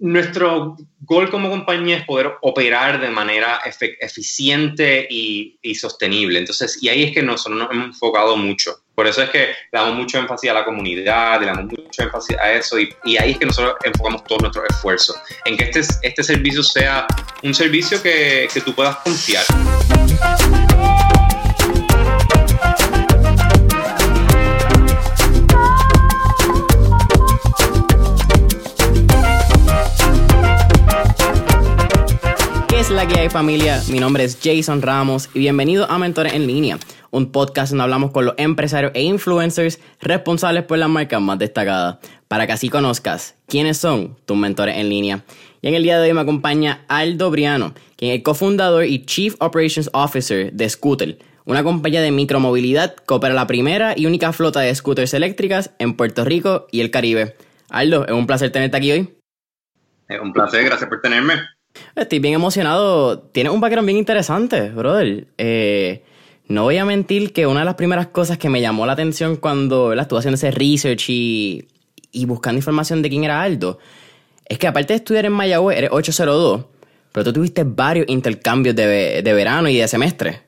nuestro gol como compañía es poder operar de manera eficiente y, sostenible. Entonces, y ahí es que nosotros nos hemos enfocado mucho. Por eso es que damos mucho énfasis a la comunidad, le damos mucho énfasis a eso y, ahí es que nosotros enfocamos todo nuestro esfuerzo en que este, este servicio sea un servicio que, que tú puedas confiar. La guía de familia? Mi nombre es Jason Ramos y bienvenido a Mentores en Línea, un podcast donde hablamos con los empresarios e influencers responsables por las marcas más destacadas, para que así conozcas quiénes son tus mentores en línea. Y en el día de hoy me acompaña Aldo Briano, quien es cofundador y Chief Operations Officer de Scooter, una compañía de micromovilidad que opera la primera y única flota de scooters eléctricas en Puerto Rico y el Caribe. Aldo, es un placer tenerte aquí hoy. Es un placer, gracias por tenerme. Estoy bien emocionado. Tienes un background bien interesante, brother. Eh, no voy a mentir que una de las primeras cosas que me llamó la atención cuando estuve haciendo ese research y, buscando información de quién era Aldo, es que aparte de estudiar en Mayagüez, eres 802, pero tú tuviste varios intercambios de, verano y de semestre.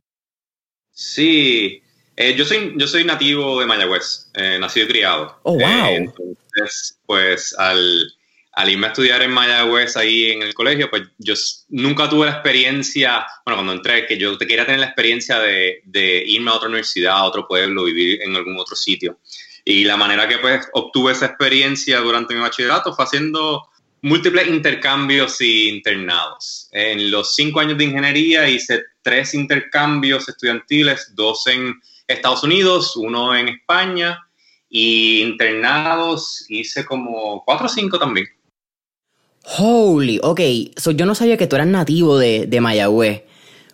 Sí, eh, yo, soy, yo soy nativo de Mayagüez, eh, nacido y criado. Oh, wow. entonces, pues al al irme a estudiar en Mayagüez ahí en el colegio, pues yo nunca tuve la experiencia, bueno, cuando entré, que yo te quería tener la experiencia de, de, irme a otra universidad, a otro pueblo, vivir en algún otro sitio. Y la manera que pues obtuve esa experiencia durante mi bachillerato fue haciendo múltiples intercambios y internados. En los cinco años de ingeniería hice tres intercambios estudiantiles, dos en Estados Unidos, uno en España, y internados hice como cuatro o cinco también. Holy, ok. So, yo no sabía que tú eras nativo de, de Mayagüez.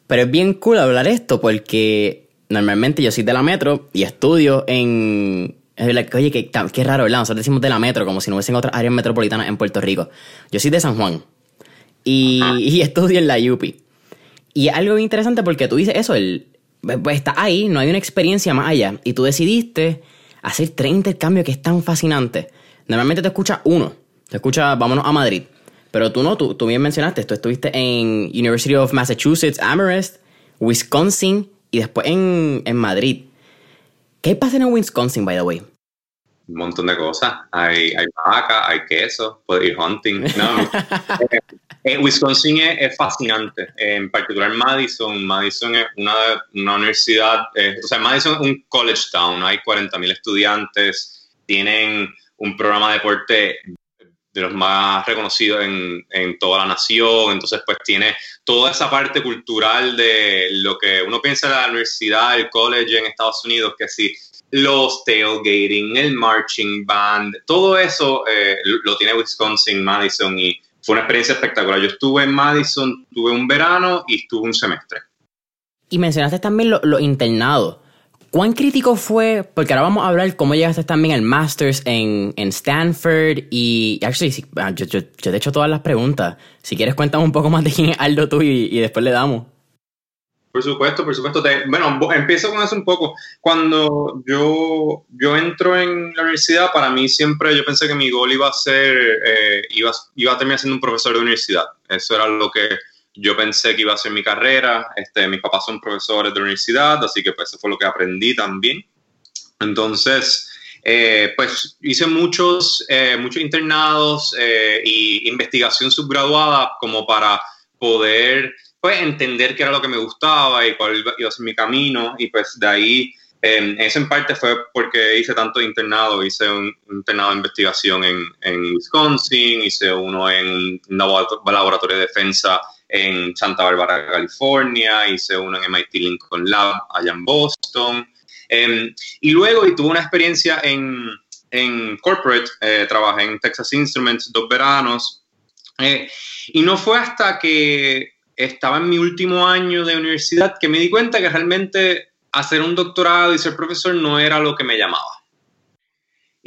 Pero es bien cool hablar esto porque normalmente yo soy de la metro y estudio en. Oye, qué, qué raro, ¿verdad? Nosotros decimos de la metro como si no hubiesen otras áreas metropolitanas en Puerto Rico. Yo soy de San Juan y, y estudio en la UPI. Y algo bien interesante porque tú dices eso, el, pues está ahí, no hay una experiencia más allá. Y tú decidiste hacer tres intercambios que es tan fascinante. Normalmente te escucha uno, te escucha, vámonos a Madrid. Pero tú no, tú, tú bien mencionaste, tú estuviste en University of Massachusetts, Amherst, Wisconsin y después en, en Madrid. ¿Qué pasa en Wisconsin, by the way? Un montón de cosas. Hay, hay vaca, hay queso, puedes ir hunting. No, eh, Wisconsin es, fascinante, en particular Madison. Madison es una, una universidad, eh, o sea, Madison es un college town, hay 40.000 estudiantes, tienen un programa de deporte de los más reconocidos en, en, toda la nación, entonces pues tiene toda esa parte cultural de lo que uno piensa de la universidad, el college en Estados Unidos, que sí, los tailgating, el marching band, todo eso eh, lo tiene Wisconsin, Madison y fue una experiencia espectacular. Yo estuve en Madison, tuve un verano y estuve un semestre. Y mencionaste también los lo internados. ¿Cuán crítico fue? Porque ahora vamos a hablar cómo llegaste también al Masters en, en Stanford y... Actually, ah, yo, te he hecho todas las preguntas. Si quieres cuéntame un poco más de quién es Aldo tú y, después le damos. Por supuesto, por supuesto. bueno, empiezo con eso un poco. Cuando yo, yo entro en la universidad, para mí siempre yo pensé que mi gol iba a ser, eh, iba a terminar siendo un profesor de universidad. Eso era lo que yo pensé que iba a ser mi carrera. Este, mis papás son profesores de universidad, así que pues eso fue lo que aprendí también. Entonces, eh, pues hice muchos, eh, muchos internados eh, y investigación subgraduada como para poder pues, entender qué era lo que me gustaba y cuál iba a ser mi camino. Y pues de ahí, eso en parte fue porque hice tanto internado. Hice un, internado de investigación en, en Wisconsin, hice uno en un laboratorio de defensa en Santa Bárbara, California, hice uno en MIT Lincoln Lab allá en Boston. Em, y luego y tuve una experiencia en, en corporate, eh, trabajé en Texas Instruments dos veranos. Eh, y no fue hasta que estaba en mi último año de universidad que me di cuenta que realmente hacer un doctorado y ser profesor no era lo que me llamaba.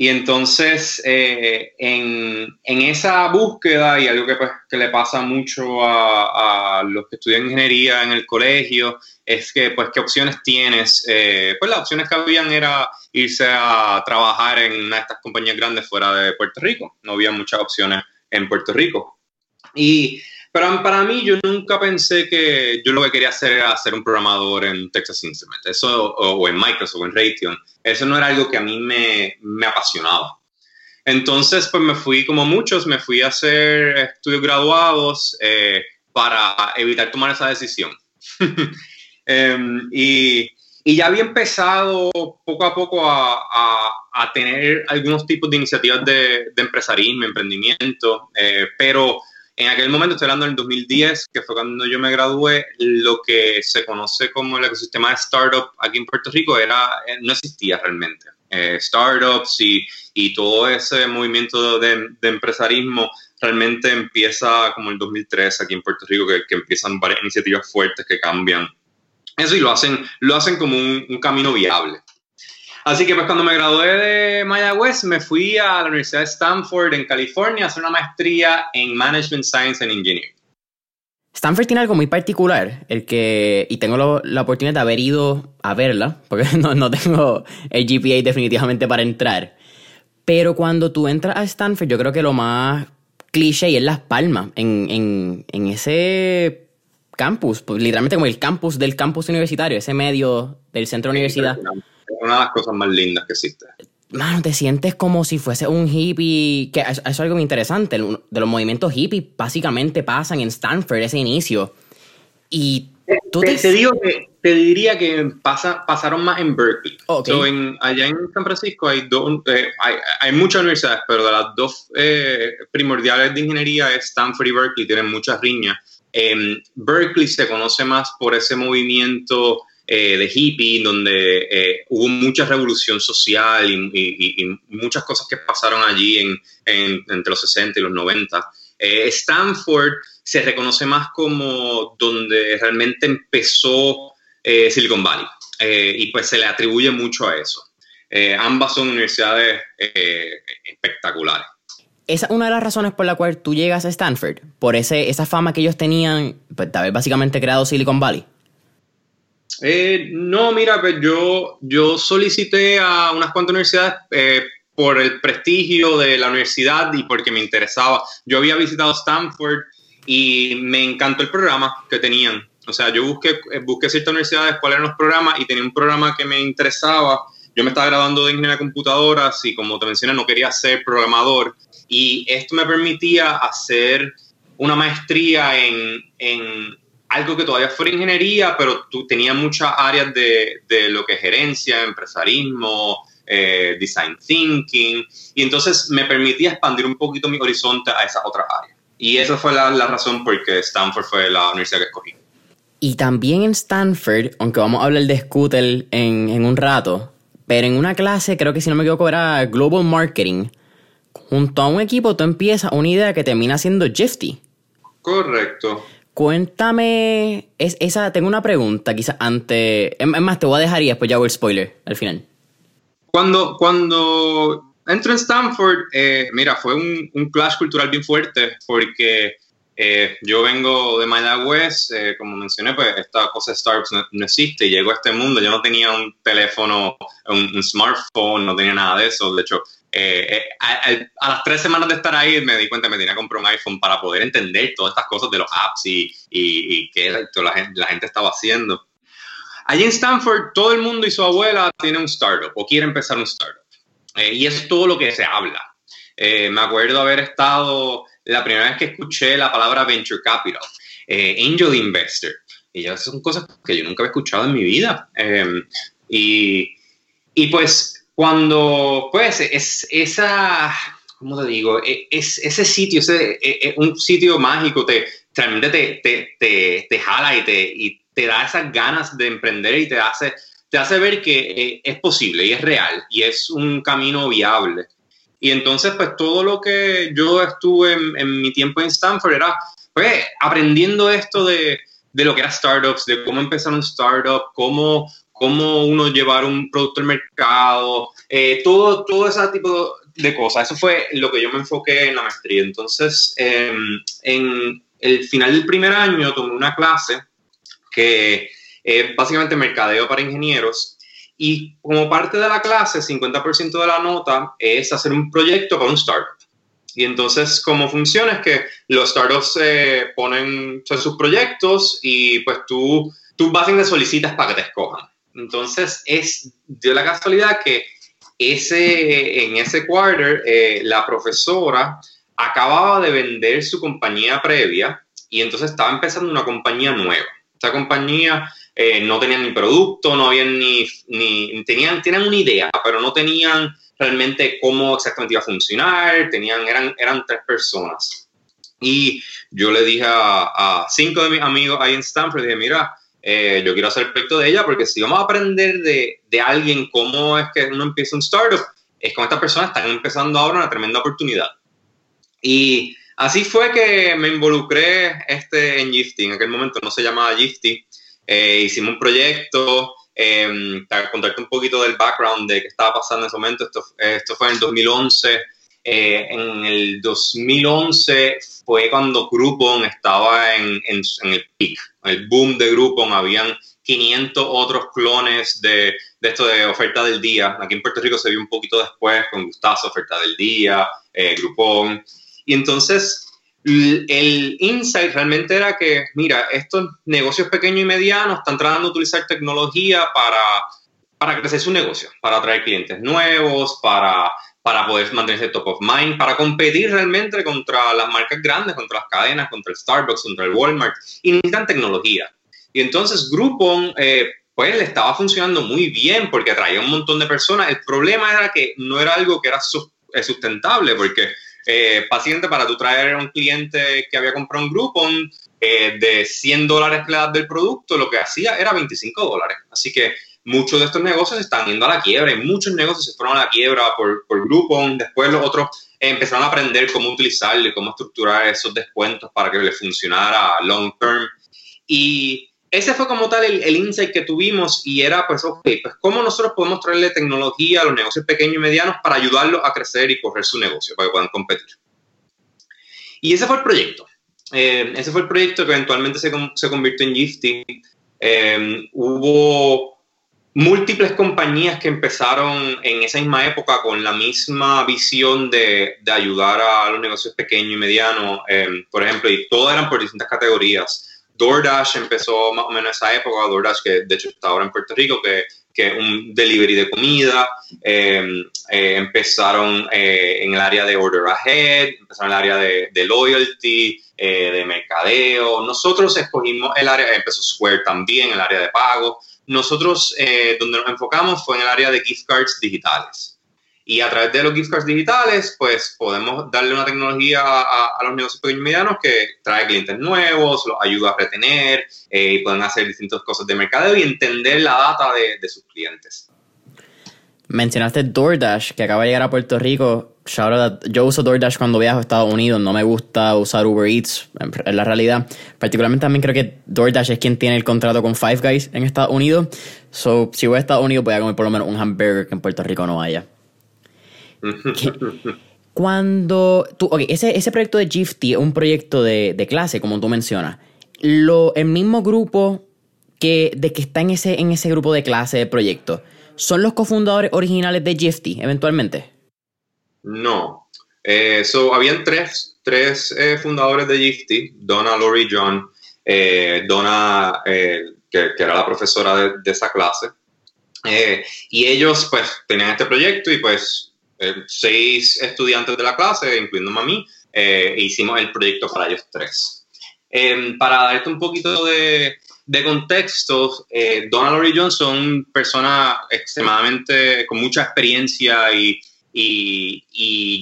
Y entonces, eh, en, en, esa búsqueda, y algo que, pues, que le pasa mucho a, a, los que estudian ingeniería en el colegio, es que, pues, ¿qué opciones tienes? Eh, pues las opciones que habían era irse a trabajar en una de estas compañías grandes fuera de Puerto Rico. No había muchas opciones en Puerto Rico. Y, pero para mí yo nunca pensé que yo lo que quería hacer era ser un programador en Texas Instruments, eso, o, en Microsoft o en Raytheon. Eso no era algo que a mí me, me apasionaba. Entonces, pues me fui, como muchos, me fui a hacer estudios graduados eh, para evitar tomar esa decisión. Em, y, y, ya había empezado poco a poco a, a, tener algunos tipos de iniciativas de, de empresarismo, emprendimiento, eh, pero en aquel momento, estoy hablando del 2010, que fue cuando yo me gradué, lo que se conoce como el ecosistema de startup aquí en Puerto Rico era, eh, no existía realmente. Eh, startups y, y, todo ese movimiento de, de, empresarismo realmente empieza como el 2003 aquí en Puerto Rico, que, que, empiezan varias iniciativas fuertes que cambian eso y lo hacen, lo hacen como un, un camino viable. Así que pues cuando me gradué de Mayagüez me fui a la Universidad de Stanford en California a hacer una maestría en Management Science and Engineering. Stanford tiene algo muy particular, el que, y tengo la oportunidad de haber ido a verla, porque no, no tengo el GPA definitivamente para entrar. Pero cuando tú entras a Stanford, yo creo que lo más cliché es Las Palmas, en, en, en ese campus, pues, literalmente como el campus del campus universitario, ese medio del centro de universidad una de las cosas más lindas que existe. Mano, te sientes como si fuese un hippie, que eso es algo muy interesante, de los movimientos hippies básicamente pasan en Stanford, ese inicio. Y tú te, digo que te diría que pasa, pasaron más en Berkeley. en, allá en San Francisco hay, dos, eh, hay, hay, muchas universidades, pero de las dos eh, primordiales de ingeniería es Stanford y Berkeley, tienen muchas riñas. En Berkeley se conoce más por ese movimiento eh, de hippie, donde eh, hubo mucha revolución social y, muchas cosas que pasaron allí en, entre los 60 y los 90. Eh, Stanford se reconoce más como donde realmente empezó Silicon Valley y pues se le atribuye mucho a eso. ambas son universidades espectaculares. Esa es una de las razones por la cual tú llegas a Stanford, por ese, esa fama que ellos tenían, pues, de haber básicamente creado Silicon Valley. Eh, no, mira, pues yo, yo solicité a unas cuantas universidades eh, por el prestigio de la universidad y porque me interesaba. Yo había visitado Stanford y me encantó el programa que tenían. O sea, yo busqué, eh, busqué ciertas universidades cuáles eran los programas y tenía un programa que me interesaba. Yo me estaba graduando de ingeniería de computadoras y como te mencioné, no quería ser programador. Y esto me permitía hacer una maestría en, en algo que todavía fuera ingeniería, pero tú tenías muchas áreas de, de, lo que es gerencia, empresarismo, eh, design thinking, y entonces me permitía expandir un poquito mi horizonte a esas otras áreas. Y esa fue la, la razón por que Stanford fue la universidad que escogí. Y también en Stanford, aunque vamos a hablar de Scooter en, en un rato, pero en una clase, creo que si no me equivoco era Global Marketing, junto a un equipo tú empiezas una idea que termina siendo Jifty. Correcto. Cuéntame, es, esa, tengo una pregunta, quizás antes, es más, te voy a dejar y después ya hago el spoiler al final. Cuando, cuando entro en Stanford, eh, mira, fue un, un, clash cultural bien fuerte porque eh, yo vengo de Mayagüez, eh, como mencioné, pues esta cosa de Starbucks no, existe, y llego a este mundo, yo no tenía un teléfono, un smartphone, no tenía nada de eso, de hecho, eh, eh, a, las tres semanas de estar ahí me di cuenta que me tenía que comprar un iPhone para poder entender todas estas cosas de los apps y, y, y qué la gente, la gente estaba haciendo. Allí en Stanford, todo el mundo y su abuela tiene un startup o quiere empezar un startup. Eh, y es todo lo que se habla. me acuerdo haber estado la primera vez que escuché la palabra venture capital, angel investor. Y ya son cosas que yo nunca había escuchado en mi vida. y, y pues cuando, pues, es esa, ¿cómo te digo? E, es, ese sitio, ese, e, e, un sitio mágico, te, realmente te, te, te, te jala y te, y te da esas ganas de emprender y te hace, te hace ver que eh, es posible y es real y es un camino viable. Y entonces, pues todo lo que yo estuve en, en mi tiempo en Stanford era, pues, aprendiendo esto de, de, lo que era startups, de cómo empezar un startup, cómo cómo uno llevar un producto al mercado, eh, todo, todo ese tipo de cosas. Eso fue lo que yo me enfoqué en la maestría. Entonces, em, en el final del primer año tomé una clase que es básicamente mercadeo para ingenieros y como parte de la clase, 50% de la nota es hacer un proyecto para un startup. Y entonces, cómo funciona es que los startups eh, ponen sus proyectos y pues tú, tú básicamente solicitas para que te escojan. Entonces, es de la casualidad que ese, en ese quarter eh, la profesora acababa de vender su compañía previa y entonces estaba empezando una compañía nueva. Esta compañía eh, no tenía ni producto, no habían ni, ni tenían, tenían una idea, pero no tenían realmente cómo exactamente iba a funcionar, tenían, eran, eran tres personas. Y yo le dije a, cinco de mis amigos ahí en Stanford, dije, mira, eh, yo quiero hacer el proyecto de ella porque si vamos a aprender de, de, alguien cómo es que uno empieza un startup, es con estas personas están empezando ahora una tremenda oportunidad. Y así fue que me involucré este, en Gifty, en aquel momento no se llamaba Gifty, eh, hicimos un proyecto, eh, para contarte un poquito del background de qué estaba pasando en ese momento, esto, esto fue en el 2011. Eh, en el 2011 fue cuando Groupon estaba en, en, el peak, el boom de Groupon. Habían 500 otros clones de, de, esto de oferta del día. Aquí en Puerto Rico se vio un poquito después con Gustazo, oferta del día, eh, Groupon. Y entonces el insight realmente era que, mira, estos negocios pequeños y medianos están tratando de utilizar tecnología para, para crecer su negocio, para atraer clientes nuevos, para, para poder mantenerse top of mind, para competir realmente contra las marcas grandes, contra las cadenas, contra el Starbucks, contra el Walmart, y necesitan tecnología. Y entonces Groupon, eh, pues le estaba funcionando muy bien porque atraía un montón de personas. El problema era que no era algo que era eh, sustentable, porque eh, paciente para tú traer a un cliente que había comprado un Groupon eh, de 100 dólares del producto, lo que hacía era 25 dólares. Así que muchos de estos negocios están yendo a la quiebra y muchos negocios se fueron a la quiebra por, por Groupon. Después los otros empezaron a aprender cómo utilizarlo y cómo estructurar esos descuentos para que les funcionara long term. Y ese fue como tal el, insight que tuvimos y era, pues, ok, pues, ¿cómo nosotros podemos traerle tecnología a los negocios pequeños y medianos para ayudarlos a crecer y correr su negocio, para que puedan competir? Y ese fue el proyecto. Eh, ese fue el proyecto que eventualmente se, se convirtió en Gifty. Eh, hubo múltiples compañías que empezaron en esa misma época con la misma visión de, de ayudar a los negocios pequeños y medianos, eh, por ejemplo, y todas eran por distintas categorías. DoorDash empezó más o menos esa época, DoorDash que de hecho está ahora en Puerto Rico, que, que un delivery de comida, em, eh, empezaron eh, en el área de Order Ahead, empezaron en el área de, de loyalty, eh, de mercadeo. Nosotros escogimos el área, empezó Square también, el área de pago. Nosotros donde nos enfocamos fue en el área de gift cards digitales. Y a través de los gift cards digitales, pues podemos darle una tecnología a, los negocios pequeños y medianos que trae clientes nuevos, los ayuda a retener eh, y pueden hacer distintas cosas de mercadeo y entender la data de, sus clientes. Mencionaste DoorDash, que acaba de llegar a Puerto Rico. Yo uso DoorDash cuando viajo a Estados Unidos. No me gusta usar Uber Eats, en la realidad. Particularmente también creo que DoorDash es quien tiene el contrato con Five Guys en Estados Unidos. So, si voy a Estados Unidos, voy a comer por lo menos un hamburger que en Puerto Rico no haya. Cuando tú, ok, ese, ese proyecto de Gifty es un proyecto de, de, clase, como tú mencionas. Lo, el mismo grupo que, de que está en ese, en ese grupo de clase de proyecto, ¿son los cofundadores originales de Gifty, eventualmente? No. Eh, habían tres, tres eh, fundadores de Gifty, Donna, Lori, John. Eh, Donna, eh, que, era la profesora de, esa clase. y ellos, pues, tenían este proyecto y, pues, eh, seis estudiantes de la clase, incluyendo a mí, eh, e hicimos el proyecto para ellos tres. Em, para darte un poquito de, de contexto, eh, Donald y John son personas extremadamente con mucha experiencia y,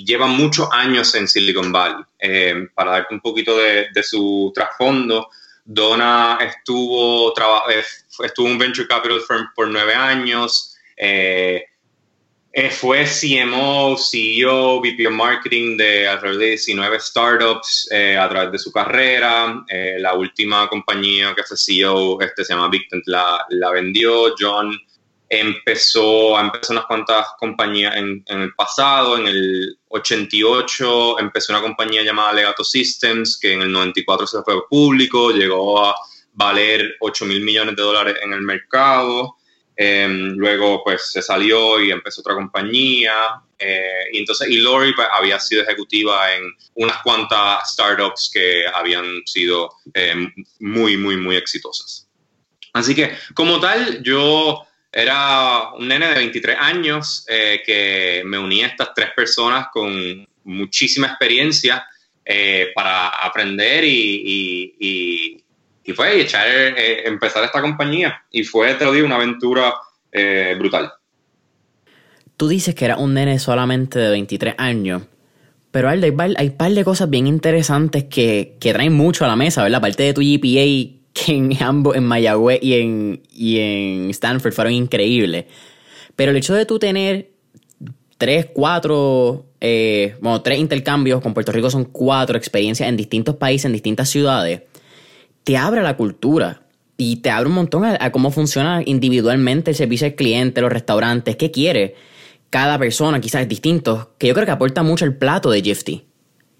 llevan muchos años en Silicon Valley. Em, para darte un poquito de, su trasfondo, Donna estuvo, eh, estuvo en Venture Capital Firm por nueve años. Eh, eh, fue CMO, CEO, VP of Marketing de alrededor de 19 startups eh, a través de su carrera. Eh, la última compañía que fue CEO este, se llama Victent, la, la vendió. John empezó, empezó unas cuantas compañías en, el pasado. En el 88 empezó una compañía llamada Legato Systems, que en el 94 se fue público, llegó a valer 8 mil millones de dólares en el mercado. Em, luego, pues se salió y empezó otra compañía. Eh, y entonces, y Lori pues, había sido ejecutiva en unas cuantas startups que habían sido em, muy, muy, muy exitosas. Así que, como tal, yo era un nene de 23 años eh, que me unía a estas tres personas con muchísima experiencia eh, para aprender y, y, y, fue echar, eh, empezar esta compañía. Y fue, te lo digo, una aventura brutal. Tú dices que era un nene solamente de 23 años. Pero hay, hay un par de cosas bien interesantes que, que traen mucho a la mesa, ¿verdad? Aparte de tu GPA que en ambos, en Mayagüez y en, y en Stanford, fueron increíbles. Pero el hecho de tú tener tres, cuatro, eh, bueno, tres intercambios con Puerto Rico son cuatro experiencias en distintos países, en distintas ciudades, te abre la cultura y te abre un montón a, cómo funciona individualmente el servicio al cliente, los restaurantes, qué quiere cada persona, quizás distintos, que yo creo que aporta mucho el plato de Gifty.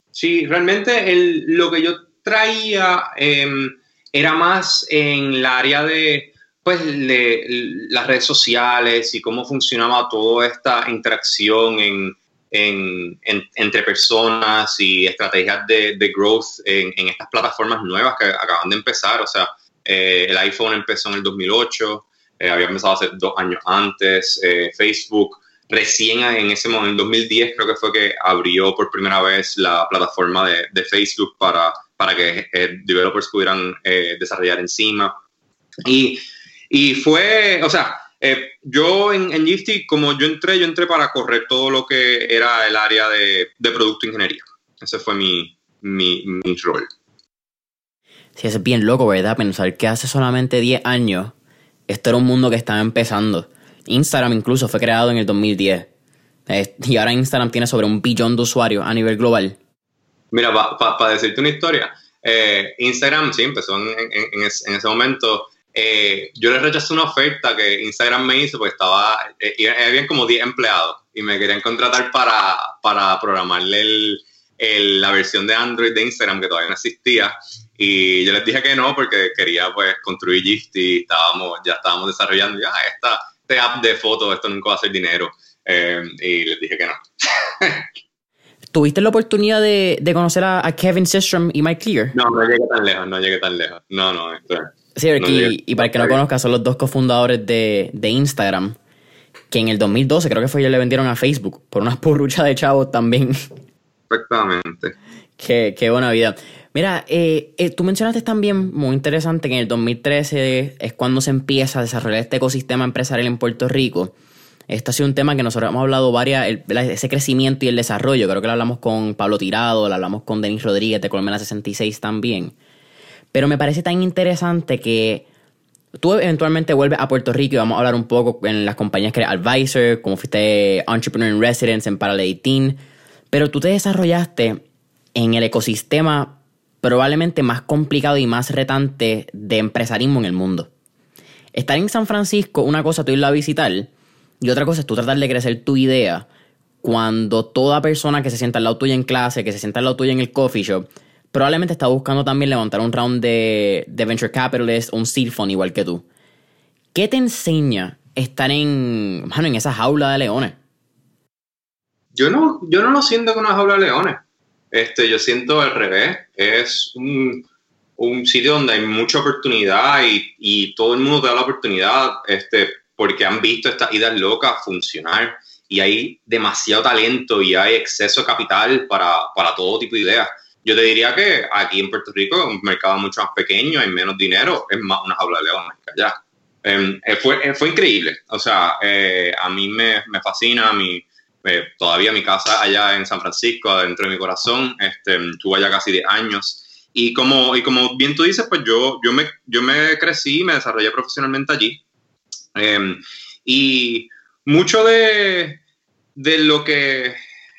Sí, realmente lo que yo traía em, era más en el área de, pues, las redes sociales y cómo funcionaba toda esta interacción en, entre personas y estrategias de, growth en, estas plataformas nuevas que acaban de empezar. O sea, eh, el iPhone empezó en el 2008, eh, había empezado hace dos años antes, eh, Facebook recién en ese momento, en 2010 creo que fue que abrió por primera vez la plataforma de, de Facebook para para que eh, developers pudieran eh, desarrollar encima. Y, y, fue, o sea, eh, yo en, en Gifty, como yo entré, yo entré para correr todo lo que era el área de, de producto ingeniería. Ese fue mi, mi, mi rol. Sí, es bien loco, ¿verdad? Pensar que hace solamente 10 años esto era un mundo que estaba empezando. Instagram incluso fue creado en el 2010. Y ahora Instagram tiene sobre un billón de usuarios a nivel global. Mira, para decirte una historia, eh, Instagram sí empezó en, en, ese momento. Eh, yo le rechacé una oferta que Instagram me hizo porque estaba, eh, había como 10 empleados y me querían contratar para, para programarle el, el, la versión de Android de Instagram que todavía no existía. Y yo les dije que no porque quería pues construir Gifty, estábamos, ya estábamos desarrollando ya esta, este app de fotos, esto nunca va a hacer dinero. y les dije que no. ¿Tuviste la oportunidad de, de conocer a, Kevin Systrom y Mike Clear? No, no llegué tan lejos, no llegué tan lejos. No, no, Sí, y, para el que no conozca, son los dos cofundadores de, de Instagram, que en el 2012 creo que fue ellos le vendieron a Facebook por unas porruchas de chavos también. Exactamente. Qué, qué buena vida. Mira, eh, eh, tú mencionaste también, muy interesante, que en el 2013 es cuando se empieza a desarrollar este ecosistema empresarial en Puerto Rico. Este ha sido un tema que nosotros hemos hablado varias, ese crecimiento y el desarrollo. Creo que lo hablamos con Pablo Tirado, lo hablamos con Denis Rodríguez de Colmena 66 también. Pero me parece tan interesante que tú eventualmente vuelves a Puerto Rico y vamos a hablar un poco en las compañías que eres advisor, como fuiste entrepreneur in residence en Parallel 18. Pero tú te desarrollaste en el ecosistema probablemente más complicado y más retante de empresarismo en el mundo. Estar en San Francisco, una cosa, tú irla a visitar y otra cosa es tú tratar de crecer tu idea cuando toda persona que se sienta al lado tuyo en clase, que se sienta al lado tuyo en el coffee shop, probablemente está buscando también levantar un round de, venture capitalist o un seed fund igual que tú. ¿Qué te enseña estar en, en esa jaula de leones? Yo no, yo no lo siento como una jaula de leones. Este, yo siento al revés. Es un, sitio donde hay mucha oportunidad y, y, todo el mundo te da la oportunidad. Este, porque han visto estas ideas locas funcionar y hay demasiado talento y hay exceso de capital para, para todo tipo de ideas. Yo te diría que aquí en Puerto Rico es un mercado mucho más pequeño, hay menos dinero, es más una jaula de leones allá. Em, eh, fue, eh, fue increíble, o sea, eh, a mí me, me fascina, mi, todavía mi casa allá en San Francisco, adentro de mi corazón, este, estuve allá casi 10 años. Y como, y como bien tú dices, pues yo, yo, me, yo me crecí, me desarrollé profesionalmente allí. Em, y mucho de, lo que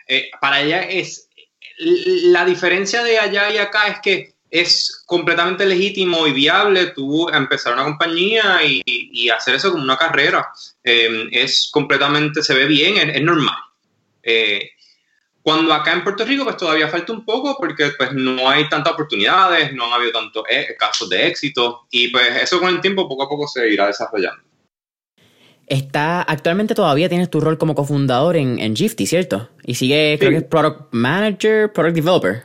eh, para allá es, la diferencia de allá y acá es que es completamente legítimo y viable tú empezar una compañía y, hacer eso como una carrera. Em, es completamente, se ve bien, es, normal. Eh, cuando acá en Puerto Rico, pues todavía falta un poco porque pues no hay tantas oportunidades, no han habido tantos eh, casos de éxito y pues eso con el tiempo poco a poco se irá desarrollando. Está, actualmente todavía tienes tu rol como cofundador en, en Gifty, ¿cierto? Y sigue, creo que es Product Manager, Product Developer.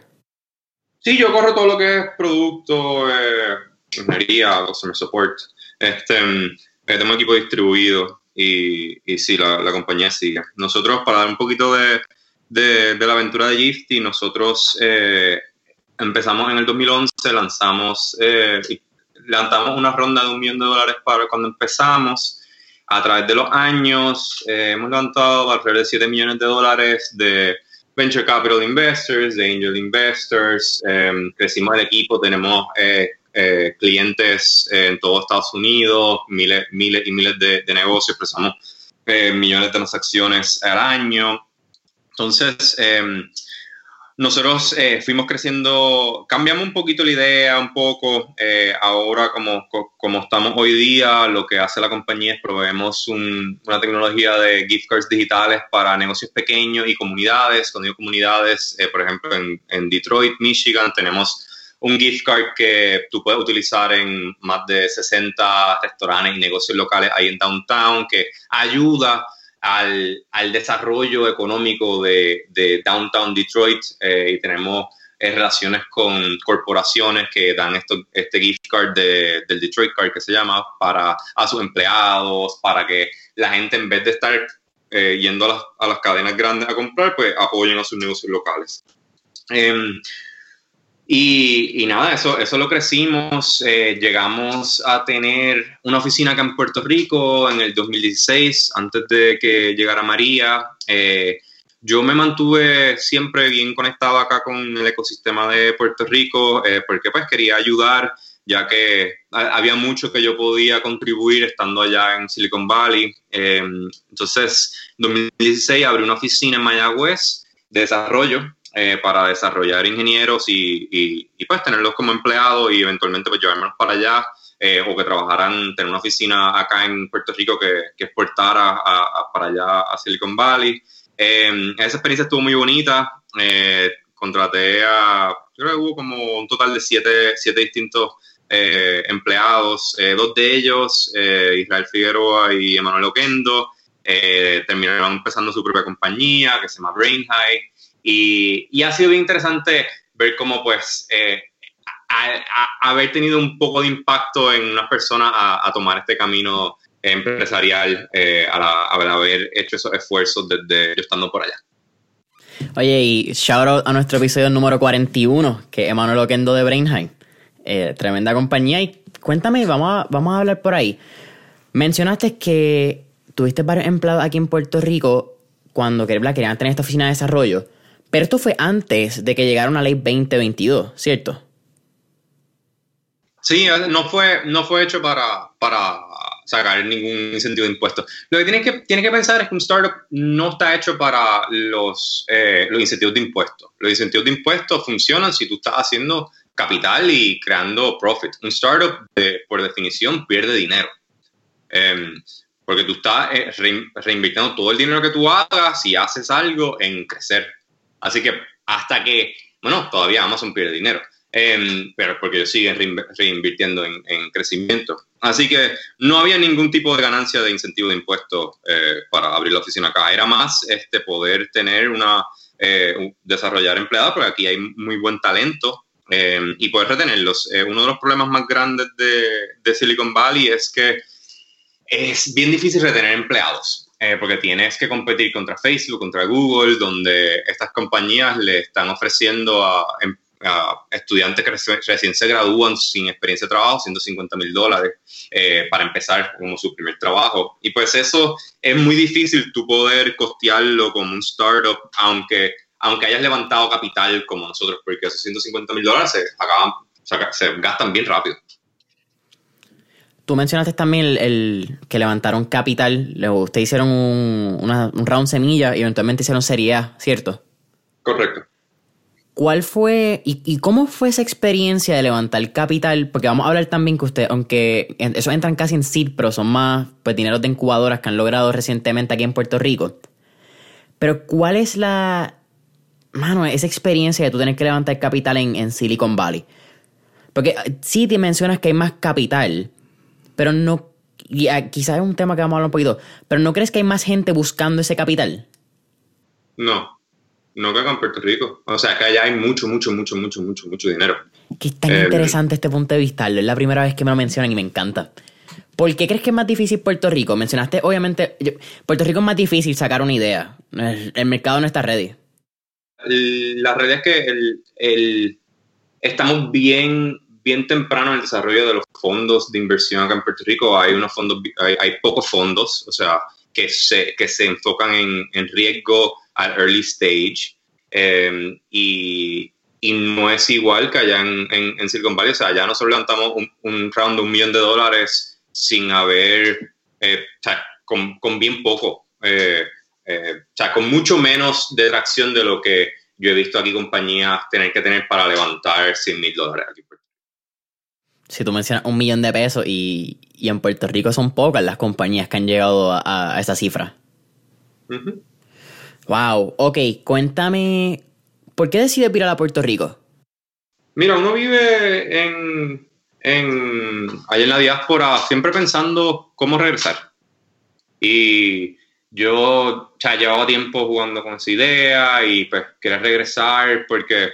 Sí, yo corro todo lo que es producto, eh, ingeniería, customer support. Este, mm, tengo un equipo distribuido y, y sí, la, la, compañía sigue. Nosotros, para dar un poquito de, de, de la aventura de Gifty, nosotros eh, empezamos en el 2011, lanzamos, eh, levantamos una ronda de un millón de dólares para cuando empezamos a través de los años eh, hemos levantado alrededor de 7 millones de dólares de venture capital investors, de angel investors, em, crecimos el equipo, tenemos eh, eh, clientes en todo Estados Unidos, miles, y miles de, de negocios, prestamos millones de transacciones al año. Entonces, em, nosotros eh, fuimos creciendo, cambiamos un poquito la idea, un poco. Eh, ahora, como, como estamos hoy día, lo que hace la compañía es proveemos una tecnología de gift cards digitales para negocios pequeños y comunidades. Cuando digo comunidades, eh, por ejemplo, en, en, Detroit, Michigan, tenemos un gift card que tú puedes utilizar en más de 60 restaurantes y negocios locales ahí en downtown, que ayuda al, al desarrollo económico de, de Downtown Detroit eh, y tenemos eh, relaciones con corporaciones que dan esto, este gift card de, del Detroit Card que se llama para a sus empleados, para que la gente en vez de estar eh, yendo a las, a las, cadenas grandes a comprar, pues apoyen a sus negocios locales. Em, y, nada, eso, eso lo crecimos. Eh, llegamos a tener una oficina acá en Puerto Rico en el 2016, antes de que llegara María. Eh, yo me mantuve siempre bien conectado acá con el ecosistema de Puerto Rico, eh, porque pues quería ayudar, ya que había mucho que yo podía contribuir estando allá en Silicon Valley. entonces, en 2016 abrí una oficina en Mayagüez de desarrollo eh, para desarrollar ingenieros y, y, pues tenerlos como empleados y eventualmente pues llevármelos para allá eh, o que trabajaran, tener una oficina acá en Puerto Rico que, que exportara a, para allá a Silicon Valley. Eh, esa experiencia estuvo muy bonita. contraté a, creo que hubo como un total de siete, siete distintos empleados, dos de ellos, Israel Figueroa y Emanuel Oquendo, terminaron empezando su propia compañía que se llama Brain High. Y, ha sido bien interesante ver cómo, pues, eh, haber tenido un poco de impacto en una persona a, tomar este camino empresarial eh, al haber hecho esos esfuerzos desde yo estando por allá. Oye, y shout out a nuestro episodio número 41, que es Emanuel Oquendo de Brainheim. Eh, tremenda compañía. Y cuéntame, vamos vamos a hablar por ahí. Mencionaste que tuviste varios empleados aquí en Puerto Rico cuando querían tener esta oficina de desarrollo. Pero esto fue antes de que llegara una ley 2022, ¿cierto? Sí, no fue, no fue hecho para, para sacar ningún incentivo de impuestos. Lo que tienes que, tienes que pensar es que un startup no está hecho para los, eh, los incentivos de impuestos. Los incentivos de impuestos funcionan si tú estás haciendo capital y creando profit. Un startup, por definición, pierde dinero. Em, porque tú estás eh, reinvirtiendo todo el dinero que tú hagas y haces algo en crecer. Así que hasta que, bueno, todavía Amazon pierde dinero, eh, pero porque ellos siguen reinvirtiendo en, en, crecimiento. Así que no había ningún tipo de ganancia de incentivo de impuestos eh, para abrir la oficina acá. Era más este, poder tener una, eh, desarrollar empleados, porque aquí hay muy buen talento em, y poder retenerlos. Eh, uno de los problemas más grandes de, de Silicon Valley es que es bien difícil retener empleados. Eh, porque tienes que competir contra Facebook, contra Google, donde estas compañías le están ofreciendo a, em, estudiantes que recién se gradúan sin experiencia de trabajo 150 mil dólares eh, para empezar como su primer trabajo. Y pues eso es muy difícil tú poder costearlo como un startup, aunque, aunque hayas levantado capital como nosotros, porque esos 150 mil dólares se, acaban, se gastan bien rápido. Tú mencionaste también el, que levantaron capital, ustedes hicieron un, un round semilla y eventualmente hicieron serie A, ¿cierto? Correcto. ¿Cuál fue y, cómo fue esa experiencia de levantar capital? Porque vamos a hablar también que usted, aunque eso entran casi en seed, pero son más pues, dineros de incubadoras que han logrado recientemente aquí en Puerto Rico. Pero ¿cuál es la, mano, esa experiencia de tú tener que levantar capital en, en Silicon Valley? Porque sí te mencionas que hay más capital, pero no, y ah, quizás es un tema que vamos a hablar un poquito, pero ¿no crees que hay más gente buscando ese capital? No, no que acá en Puerto Rico. O sea, que allá hay mucho, mucho, mucho, mucho, mucho, mucho dinero. Que es tan eh, interesante este punto de vista. Es la primera vez que me lo mencionan y me encanta. ¿Por qué crees que es más difícil Puerto Rico? Mencionaste, obviamente, Puerto Rico es más difícil sacar una idea. El, mercado no está ready. La realidad es que el, estamos bien, bien temprano en el desarrollo de los fondos de inversión acá en Puerto Rico. Hay unos fondos, hay, pocos fondos, o sea, que se, que se enfocan en, en riesgo al early stage. Em, y, y, no es igual que allá en, en, Silicon Valley. O sea, allá nosotros levantamos un, un round de un millón de dólares sin haber, eh, o sea, con, con, bien poco, eh, eh, o sea, con mucho menos de tracción de lo que yo he visto aquí compañías tener que tener para levantar 100 mil dólares aquí. Si tú mencionas un millón de pesos y, y, en Puerto Rico son pocas las compañías que han llegado a, esa cifra. Wow, ok, cuéntame, ¿por qué decides ir a Puerto Rico? Mira, uno vive en, en, ahí en la diáspora siempre pensando cómo regresar. Y yo ya llevaba tiempo jugando con esa idea y pues quería regresar porque,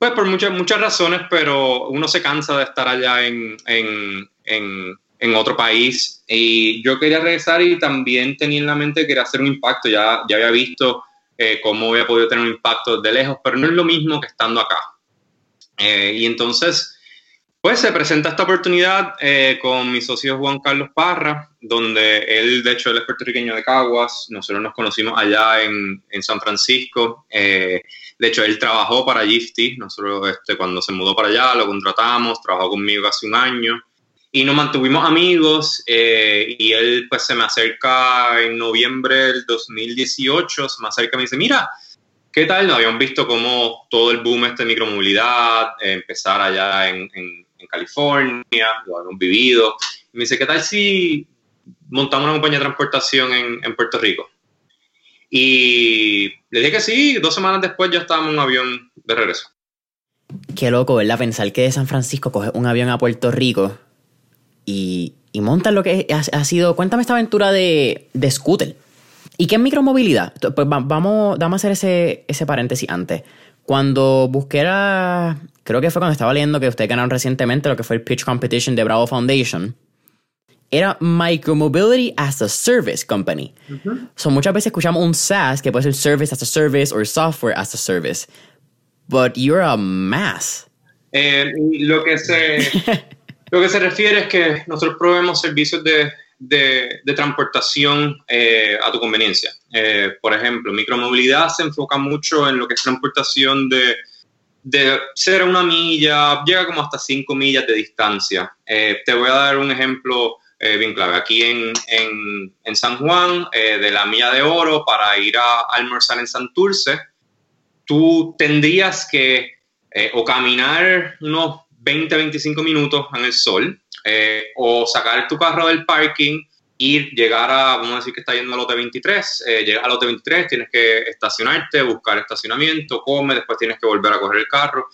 pues por muchas, muchas razones, pero uno se cansa de estar allá en, en, en, en otro país. Y yo quería regresar y también tenía en la mente que quería hacer un impacto. Ya, ya había visto eh, cómo había podido tener un impacto de lejos, pero no es lo mismo que estando acá. Eh, y entonces pues se presenta esta oportunidad eh, con mi socio Juan Carlos Parra, donde él, de hecho, él es puertorriqueño de Caguas, nosotros nos conocimos allá en, en San Francisco, eh, de hecho, él trabajó para Gifty, nosotros este, cuando se mudó para allá lo contratamos, trabajó conmigo hace un año y nos mantuvimos amigos eh, y él pues se me acerca en noviembre del 2018, se me acerca y me dice, mira, ¿qué tal? Nos habíamos visto como todo el boom este de micromovilidad, empezar allá en California, lo habíamos vivido. Y me dice, ¿qué tal si montamos una compañía de transportación en, Puerto Rico? Y le dije que sí, dos semanas después ya estábamos en un avión de regreso. Qué loco, ¿verdad? Pensar que de San Francisco coge un avión a Puerto Rico y, y montas lo que ha, sido. Cuéntame esta aventura de, de scooter. ¿Y qué es micromovilidad? Pues vamos, vamos a hacer ese, ese paréntesis antes. Cuando busqué creo que fue cuando estaba leyendo que usted ganaron recientemente lo que fue el Pitch Competition de Bravo Foundation, era Micromobility as a Service Company. So muchas veces escuchamos un SaaS que puede ser Service as a Service o Software as a Service. But you're a mass. Eh, lo, que se, lo que se refiere es que nosotros proveemos servicios de de, transportación eh, a tu conveniencia. Eh, por ejemplo, micromovilidad se enfoca mucho en lo que es transportación de, de a una milla, llega como hasta cinco millas de distancia. Eh, te voy a dar un ejemplo bien clave. Aquí en, en, San Juan, de la milla de oro para ir a almorzar en Santurce, tú tendrías que o caminar unos 20, 25 minutos en el sol, eh, o sacar tu carro del parking, ir, llegar a, vamos a decir que está yendo al lote 23, eh, llegas al lote 23, tienes que estacionarte, buscar estacionamiento, come, después tienes que volver a correr el carro.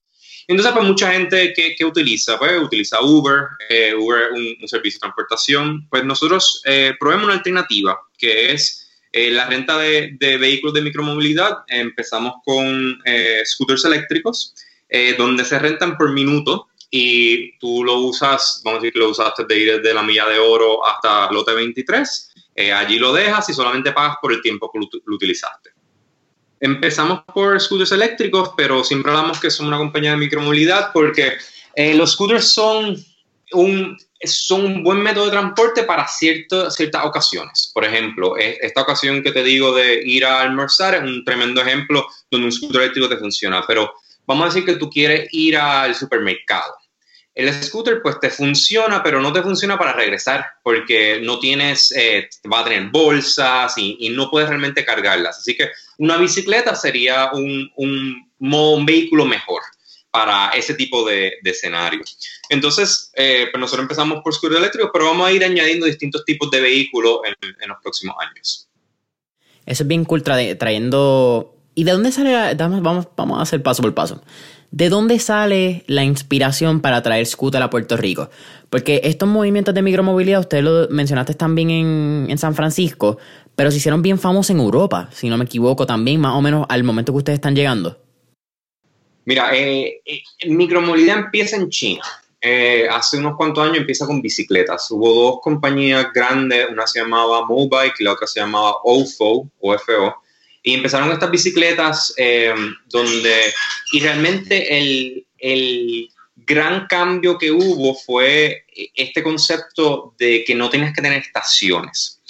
Entonces, pues mucha gente que, utiliza, pues utiliza Uber, eh, Uber un, un, servicio de transportación, pues nosotros eh, probemos una alternativa que es la renta de, de, vehículos de micromovilidad. Empezamos con scooters eléctricos, donde se rentan por minuto y tú lo usas, vamos a decir que lo usaste de ir desde la milla de oro hasta lote 23, eh, allí lo dejas y solamente pagas por el tiempo que lo, utilizaste. Empezamos por scooters eléctricos, pero siempre hablamos que somos una compañía de micromovilidad porque eh, los scooters son un, son un buen método de transporte para ciertas ocasiones. Por ejemplo, e, esta ocasión que te digo de ir a almorzar es un tremendo ejemplo donde un scooter eléctrico te funciona, pero vamos a decir que tú quieres ir al supermercado. El scooter pues te funciona, pero no te funciona para regresar porque no tienes, eh, va a tener bolsas y, no puedes realmente cargarlas. Así que una bicicleta sería un, un, vehículo mejor para ese tipo de, de escenario. Entonces, eh, pues nosotros empezamos por scooter eléctricos, pero vamos a ir añadiendo distintos tipos de vehículos en, los próximos años. Eso es bien cool trayendo ¿Y de dónde sale Vamos, vamos, a hacer paso por paso. ¿De dónde sale la inspiración para traer scooter a Puerto Rico? Porque estos movimientos de micromovilidad, usted lo mencionaste también en, en San Francisco, pero se hicieron bien famosos en Europa, si no me equivoco, también más o menos al momento que ustedes están llegando. Mira, eh, eh, micromovilidad empieza en China. Eh, hace unos cuantos años empieza con bicicletas. Hubo dos compañías grandes, una se llamaba Mobike y la otra se llamaba OFO, OFO, y empezaron estas bicicletas donde, y realmente el, el gran cambio que hubo fue este concepto de que no tienes que tener estaciones.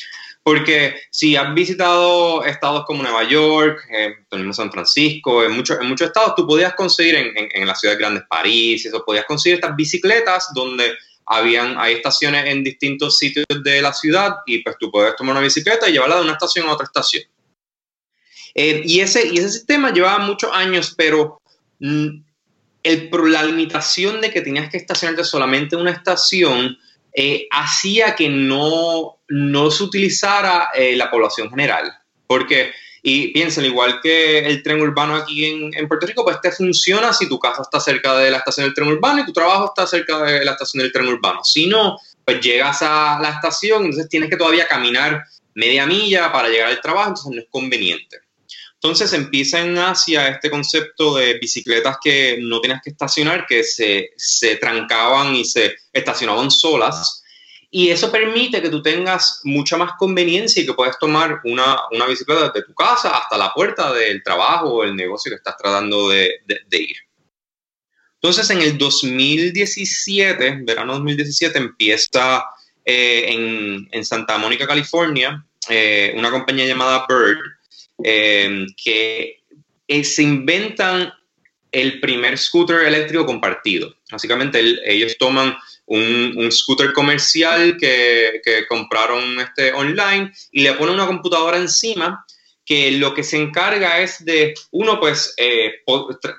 Porque si has visitado estados como Nueva York, eh, San Francisco, en, muchos en muchos estados, tú podías conseguir en, en, las ciudades grandes, París, eso, podías conseguir estas bicicletas donde habían, hay estaciones en distintos sitios de la ciudad y pues tú puedes tomar una bicicleta y llevarla de una estación a otra estación. Eh, y, ese, y ese sistema llevaba muchos años, pero mm, el, la limitación de que tenías que estacionarte solamente en una estación eh, hacía que no, no se utilizara eh, la población general. Porque, y piensen, igual que el tren urbano aquí en, en, Puerto Rico, pues te funciona si tu casa está cerca de la estación del tren urbano y tu trabajo está cerca de la estación del tren urbano. Si no, pues llegas a la estación, entonces tienes que todavía caminar media milla para llegar al trabajo, entonces no es conveniente. Entonces empieza en Asia este concepto de bicicletas que no tienes que estacionar, que se, se trancaban y se estacionaban solas. Y eso permite que tú tengas mucha más conveniencia y que puedes tomar una, una bicicleta desde tu casa hasta la puerta del trabajo o el negocio que estás tratando de, de, ir. Entonces, en el 2017, verano 2017, empieza eh, en, en, Santa Mónica, California, eh, una compañía llamada Bird, eh, que eh, se inventan el primer scooter eléctrico compartido. Básicamente ellos toman un, scooter comercial que, compraron este online y le ponen una computadora encima que lo que se encarga es de, uno, pues, eh,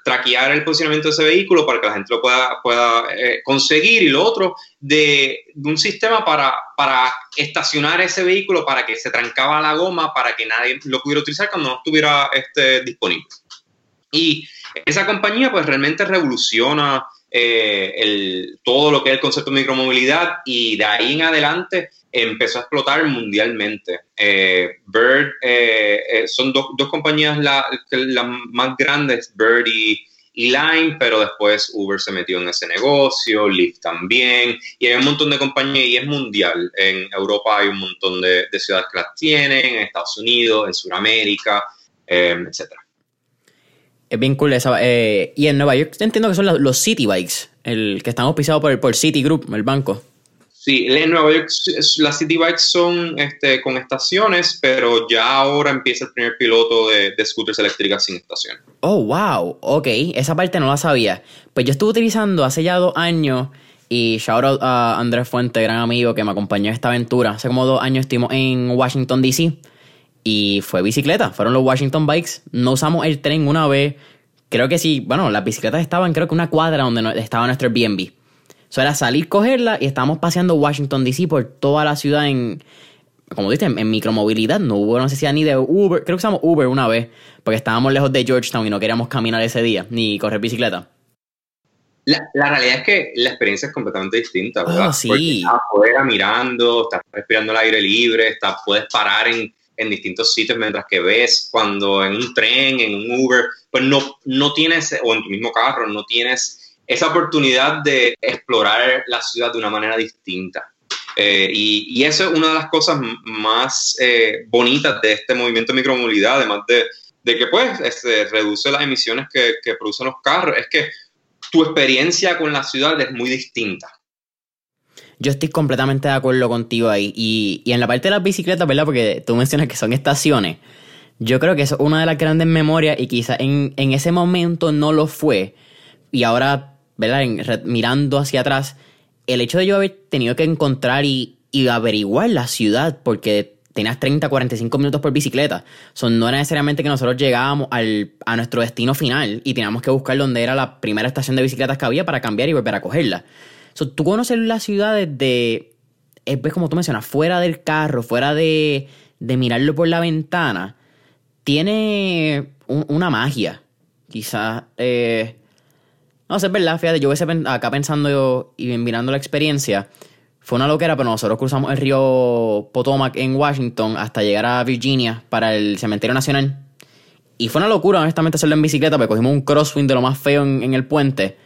traquear el posicionamiento de ese vehículo para que la gente lo pueda, pueda eh, conseguir, y lo otro, de, un sistema para, para, estacionar ese vehículo para que se trancaba la goma, para que nadie lo pudiera utilizar cuando no estuviera este, disponible. Y esa compañía, pues, realmente revoluciona eh, el, todo lo que es el concepto de micromovilidad y de ahí en adelante empezó a explotar mundialmente. Eh, Bird, eh, eh, son dos, dos compañías las más grandes, Bird y, Line, pero después Uber se metió en ese negocio, Lyft también, y hay un montón de compañías y es mundial. En Europa hay un montón de, ciudades que las tienen, en Estados Unidos, en Sudamérica, etc. Es bien cool esa. y en Nueva York entiendo que son los City Bikes, el que están auspiciados por, por City Group, el banco. Sí, en Nueva York las city bikes son este, con estaciones, pero ya ahora empieza el primer piloto de, scooters eléctricas sin estación. Oh, wow, ok, esa parte no la sabía. Pues yo estuve utilizando hace ya dos años y shout out a Andrés Fuente, gran amigo que me acompañó en esta aventura. Hace como dos años estuvimos en Washington, D.C. y fue bicicleta, fueron los Washington Bikes. No usamos el tren una vez. Creo que sí, bueno, las bicicletas estaban creo que una cuadra donde estaba nuestro Airbnb. Eso era salir, cogerla y estábamos paseando Washington DC por toda la ciudad en, como dices, en, micromovilidad. No hubo necesidad ni de Uber. Creo que usamos Uber una vez porque estábamos lejos de Georgetown y no queríamos caminar ese día ni correr bicicleta. La, la realidad es que la experiencia es completamente distinta, ¿verdad? Oh, sí. Porque estás afuera mirando, estás respirando el aire libre, estás, puedes parar en, en distintos sitios mientras que ves cuando en un tren, en un Uber, pues no, no tienes, o en tu mismo carro, no tienes esa oportunidad de explorar la ciudad de una manera distinta. Eh, y, eso es una de las cosas más eh, bonitas de este movimiento de micromovilidad, además de, de que pues este, reduce las emisiones que, que, producen los carros, es que tu experiencia con la ciudad es muy distinta. Yo estoy completamente de acuerdo contigo ahí. Y, y en la parte de las bicicletas, ¿verdad? Porque tú mencionas que son estaciones. Yo creo que eso es una de las grandes memorias y quizás en, en ese momento no lo fue. Y ahora ¿verdad? mirando hacia atrás, el hecho de yo haber tenido que encontrar y, averiguar la ciudad, porque tenías 30, 45 minutos por bicicleta. no era necesariamente que nosotros llegábamos al, a nuestro destino final y teníamos que buscar dónde era la primera estación de bicicletas que había para cambiar y volver a cogerla. So, tú conoces la ciudad desde, es pues, como tú mencionas, fuera del carro, fuera de, de mirarlo por la ventana, tiene una magia. Quizás... Eh, No, es verdad, fíjate, yo hubiese acá pensando y mirando la experiencia, fue una loquera, pero nosotros cruzamos el río Potomac en Washington hasta llegar a Virginia para el cementerio nacional. Y fue una locura, honestamente, hacerlo en bicicleta, porque cogimos un crosswind de lo más feo en, el puente.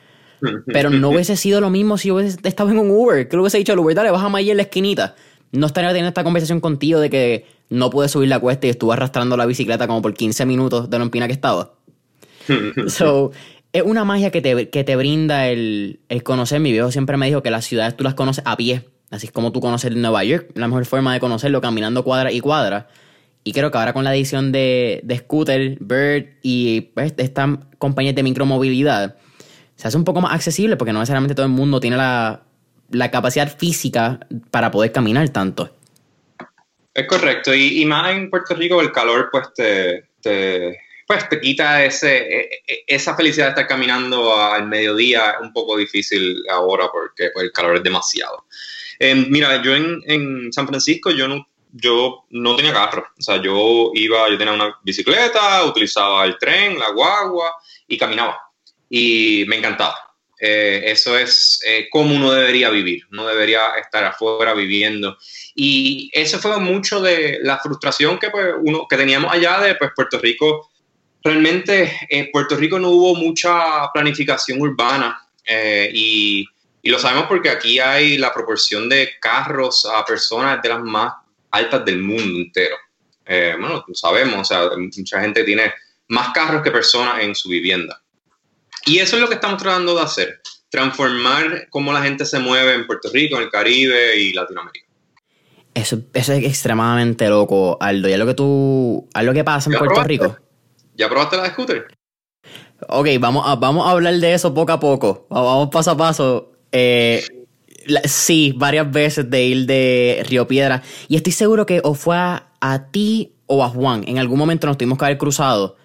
Pero no hubiese sido lo mismo si yo hubiese estado en un Uber. Que lo hubiese dicho al Uber, dale, bájame ahí en la esquinita. No estaría teniendo esta conversación contigo de que no pude subir la cuesta y estuve arrastrando la bicicleta como por 15 minutos de lo empina que estaba. so, es una magia que te, que te brinda el, el, conocer. Mi viejo siempre me dijo que las ciudades tú las conoces a pie. Así es como tú conoces Nueva York. La mejor forma de conocerlo, caminando cuadra y cuadra. Y creo que ahora con la edición de, de Scooter, Bird y pues, esta compañía de micromovilidad, se hace un poco más accesible porque no necesariamente todo el mundo tiene la, la capacidad física para poder caminar tanto. Es correcto. Y, más en Puerto Rico el calor pues te pues te quita e, e, esa felicidad de estar caminando al mediodía, un poco difícil ahora porque pues, el calor es demasiado. Em, mira, yo en, San Francisco yo no, yo no tenía carro, o sea, yo iba, yo tenía una bicicleta, utilizaba el tren, la guagua y caminaba y me encantaba. Eh, eso es eh, como uno debería vivir, uno debería estar afuera viviendo. Y eso fue mucho de la frustración que, pues, uno, que teníamos allá de pues, Puerto Rico realmente en Puerto Rico no hubo mucha planificación urbana eh, y, lo sabemos porque aquí hay la proporción de carros a personas de las más altas del mundo entero. Eh, bueno, lo sabemos, o sea, mucha gente tiene más carros que personas en su vivienda. Y eso es lo que estamos tratando de hacer, transformar cómo la gente se mueve en Puerto Rico, en el Caribe y Latinoamérica. Eso, es extremadamente loco, Aldo. ¿Y es lo que tú, lo que pasa en Puerto Rico? ¿Ya probaste la de scooter? Ok, vamos a, vamos a hablar de eso poco a poco. Vamos paso a paso. Eh, sí, varias veces de ir de Río Piedra. Y estoy seguro que o fue a, ti o a Juan. En algún momento nos tuvimos que haber cruzado.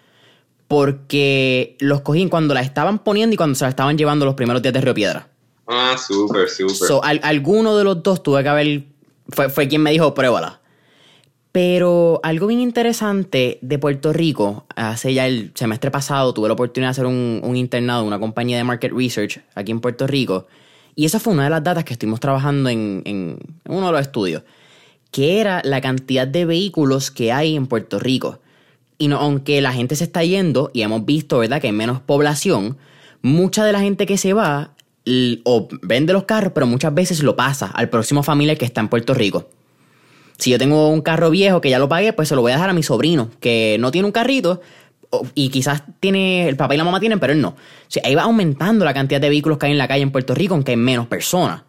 Porque los cogí cuando la estaban poniendo y cuando se la estaban llevando los primeros días de Río Piedra. Ah, súper, súper. So, alguno de los dos tuve que haber. Fue, fue quien me dijo, pruébala. Pero algo bien interesante de Puerto Rico, hace ya el semestre pasado tuve la oportunidad de hacer un, internado en una compañía de market research aquí en Puerto Rico. Y esa fue una de las datas que estuvimos trabajando en, en uno de los estudios, que era la cantidad de vehículos que hay en Puerto Rico. Y no, aunque la gente se está yendo y hemos visto, ¿verdad?, que hay menos población, mucha de la gente que se va o vende los carros, pero muchas veces lo pasa al próximo familiar que está en Puerto Rico. Si yo tengo un carro viejo que ya lo pagué, pues se lo voy a dejar a mi sobrino, que no tiene un carrito, y quizás tiene, el papá y la mamá tienen, pero él no. O sea, ahí va aumentando la cantidad de vehículos que hay en la calle en Puerto Rico, aunque hay menos personas.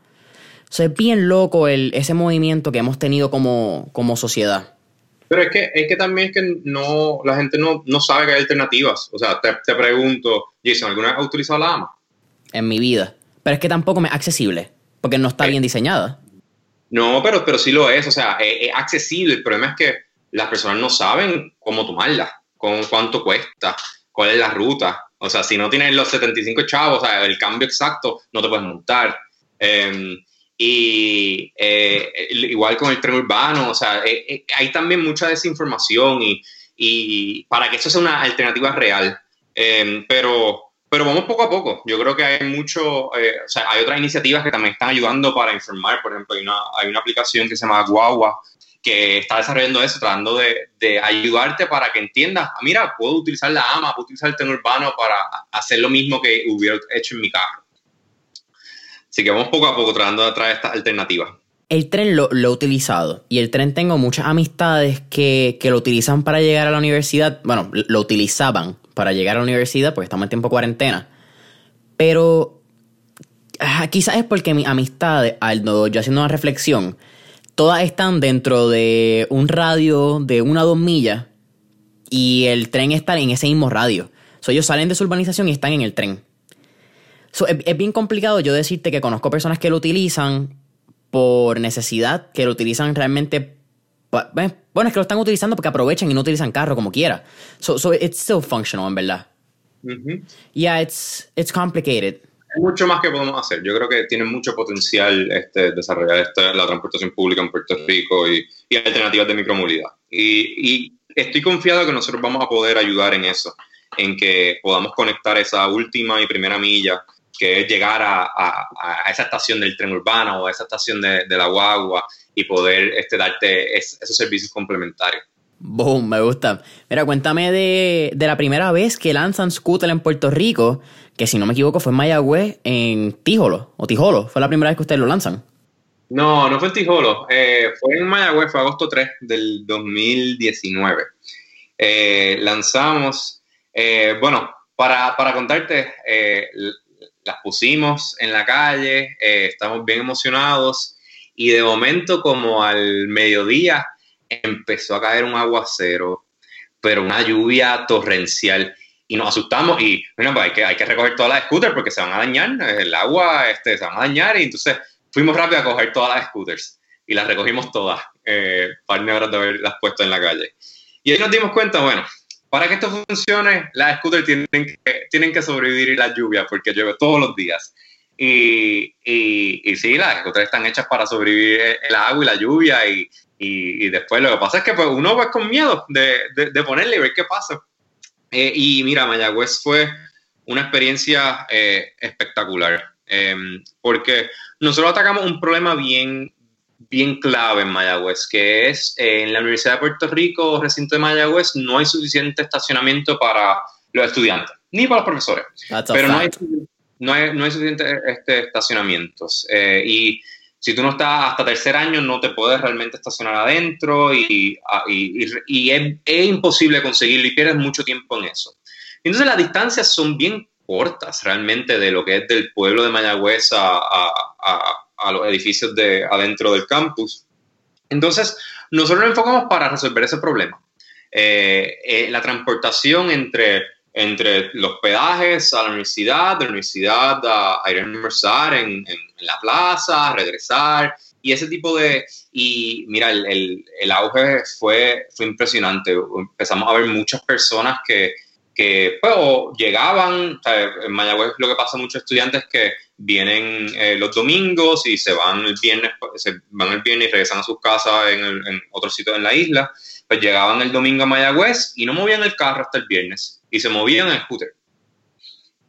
O sea, es bien loco el, ese movimiento que hemos tenido como, como sociedad. Pero es que, es que también es que no, la gente no, no sabe que hay alternativas. O sea, te, te pregunto, Jason, ¿alguna vez has utilizado la AMA? En mi vida. Pero es que tampoco me es accesible, porque no está eh, bien diseñada. No, pero, pero sí lo es, o sea, es, accesible. El problema es que las personas no saben cómo tomarla, con cuánto cuesta, cuál es la ruta. O sea, si no tienes los 75 chavos, o sea, el cambio exacto, no te puedes montar. Em, y eh, igual con el tren urbano, o sea, eh, eh, hay también mucha desinformación y, y, para que eso sea una alternativa real. Em, pero pero vamos poco a poco. Yo creo que hay mucho, eh, o sea, hay otras iniciativas que también están ayudando para informar. Por ejemplo, hay una, hay una aplicación que se llama Guagua que está desarrollando eso, tratando de, de ayudarte para que entiendas, ah, mira, puedo utilizar la AMA, puedo utilizar el tren urbano para hacer lo mismo que hubiera hecho en mi carro. Así que vamos poco a poco tratando de traer estas alternativas. El tren lo, lo, he utilizado y el tren tengo muchas amistades que, que, lo utilizan para llegar a la universidad. Bueno, lo utilizaban para llegar a la universidad porque estamos en tiempo cuarentena. Pero quizás es porque mis amistades, al yo haciendo una reflexión, todas están dentro de un radio de una o dos millas y el tren está en ese mismo radio. So, ellos salen de su urbanización y están en el tren. es, es bien complicado yo decirte que conozco personas que lo utilizan por necesidad, que lo utilizan realmente. Bueno, es que lo están utilizando porque aprovechan y no utilizan carro como quiera. So, so it's still functional, en verdad. Yeah, it's, it's complicated. Hay mucho más que podemos hacer. Yo creo que tiene mucho potencial este, desarrollar esta, la transportación pública en Puerto Rico y, y alternativas de micromovilidad. Y, y estoy confiado que nosotros vamos a poder ayudar en eso, en que podamos conectar esa última y primera milla que es llegar a, esa estación del tren urbano o a esa estación de, la guagua y poder este, darte esos servicios complementarios. Boom, me gusta. Mira, cuéntame de, la primera vez que lanzan Scooter en Puerto Rico, que si no me equivoco fue en Mayagüez, en Tijolo, o Tijolo, fue la primera vez que ustedes lo lanzan. No, no fue en Tijolo, eh, fue en Mayagüez, fue agosto 3 del 2019. Eh, lanzamos, eh, bueno, para, para contarte, las pusimos en la calle, estamos bien emocionados y de momento como al mediodía empezó a caer un aguacero, pero una lluvia torrencial. Y nos asustamos y bueno, pues hay, que, hay que recoger todas las scooters porque se van a dañar, el agua este, se van a dañar y entonces fuimos rápido a coger todas las scooters y las recogimos todas, eh, par de de haberlas puesto en la calle. Y ahí nos dimos cuenta, bueno, para que esto funcione, las scooters tienen que, tienen que sobrevivir la lluvia porque llueve todos los días. Y, y, y, sí, las scooters están hechas para sobrevivir el agua y la lluvia y, y, después lo que pasa es que pues, uno va con miedo de, de, ponerle y ver qué pasa. Eh, y mira, Mayagüez fue una experiencia eh, espectacular, em, porque nosotros atacamos un problema bien, bien clave en Mayagüez, que es eh, en la Universidad de Puerto Rico, recinto de Mayagüez, no hay suficiente estacionamiento para los estudiantes, ni para los profesores. pero no hay, no hay, no hay suficientes este, estacionamientos. y si tú no estás hasta tercer año, no te puedes realmente estacionar adentro y, y, es, imposible conseguirlo y pierdes mucho tiempo en eso. Entonces las distancias son bien cortas realmente de lo que es del pueblo de Mayagüez a, a, los edificios de adentro del campus. Entonces, nosotros nos enfocamos para resolver ese problema. Eh, eh, la transportación entre entre los peajes a la universidad, de la universidad a, ir a almorzar en, la plaza, regresar, y ese tipo de... Y mira, el, el, auge fue, fue impresionante. Empezamos a ver muchas personas que, que pues, llegaban, en Mayagüez lo que pasa a muchos estudiantes que vienen eh, los domingos y se van el viernes, se van el viernes y regresan a sus casas en, en otro sitio en la isla, pues llegaban el domingo a Mayagüez y no movían el carro hasta el viernes y se movían en scooter.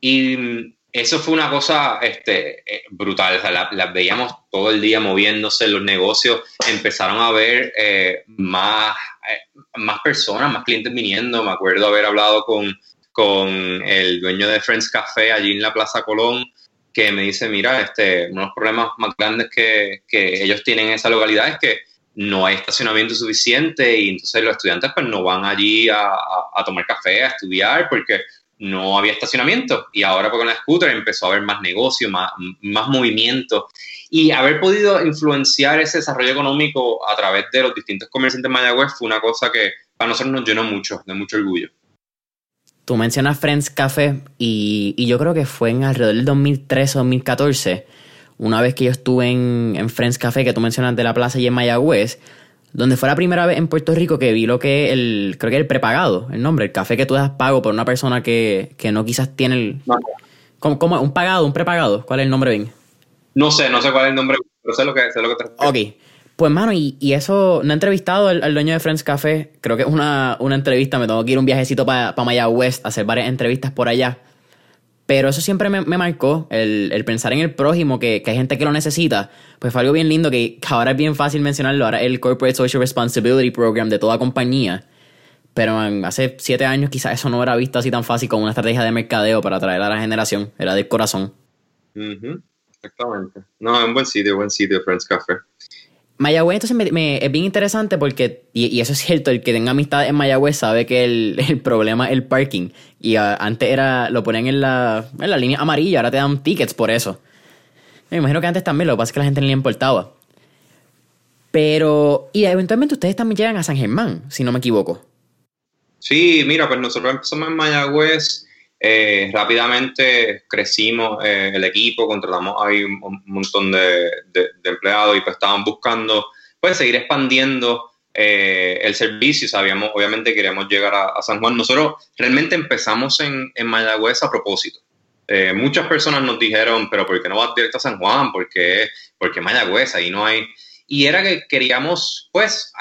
Y eso fue una cosa este, eh, brutal, las veíamos todo el día moviéndose, los negocios empezaron a ver eh, más, eh, más personas, más clientes viniendo. Me acuerdo haber hablado con, con el dueño de Friends Café allí en la Plaza Colón, que me dice, mira, este, uno de los problemas más grandes que, que ellos tienen en esa localidad es que no hay estacionamiento suficiente y entonces los estudiantes pues no van allí a, tomar café, a estudiar porque no había estacionamiento y ahora pues, con la scooter empezó a haber más negocio, más, más movimiento y haber podido influenciar ese desarrollo económico a través de los distintos comerciantes de Mayagüez fue una cosa que para nosotros nos llenó mucho, de mucho orgullo. Tú mencionas Friends Café y, y yo creo que fue en alrededor del 2013 o 2014 una vez que yo estuve en, Friends Café, que tú mencionas de la plaza y en Mayagüez, donde fue la primera vez en Puerto Rico que vi lo que el, creo que el prepagado, el nombre, el café que tú das pago por una persona que, no quizás tiene el... ¿cómo, un pagado, un prepagado? ¿Cuál es el nombre bien? No sé, no sé cuál es el nombre, pero sé lo que, sé lo que te Ok. Pues, mano, y, eso, no he entrevistado al, dueño de Friends Café. Creo que es una, entrevista. Me tengo que ir un viajecito para pa Mayagüez a hacer varias entrevistas por allá. Pero eso siempre me, marcó, el, pensar en el prójimo, que, hay gente que lo necesita. Pues fue algo bien lindo que, ahora es bien fácil mencionarlo. Ahora el Corporate Social Responsibility Program de toda compañía. Pero hace siete años quizás eso no era visto así tan fácil como una estrategia de mercadeo para atraer a la generación. Era del corazón. Exactamente. No, es un buen sitio, buen sitio, Friends Café. Mayagüez entonces me, es bien interesante porque, y, eso es cierto, el que tenga amistad en Mayagüez sabe que el, problema es el parking. Y ah, antes era, lo ponían en la, en la línea amarilla, ahora te dan tickets por eso. Me imagino que antes también, lo que pasa es que la gente no le importaba. Pero, y eventualmente ustedes también llegan a San Germán, si no me equivoco. Sí, mira, pues nosotros empezamos en Mayagüez eh, rápidamente crecimos eh, el equipo, contratamos ahí un, montón de, empleados y pues estaban buscando pues seguir expandiendo eh, el servicio. Sabíamos, obviamente, queríamos llegar a, San Juan. Nosotros realmente empezamos en, en Mayagüez a propósito. muchas personas nos dijeron, pero ¿por qué no vas directo a San Juan? ¿Por qué, porque Mayagüez? Ahí no hay y era que queríamos pues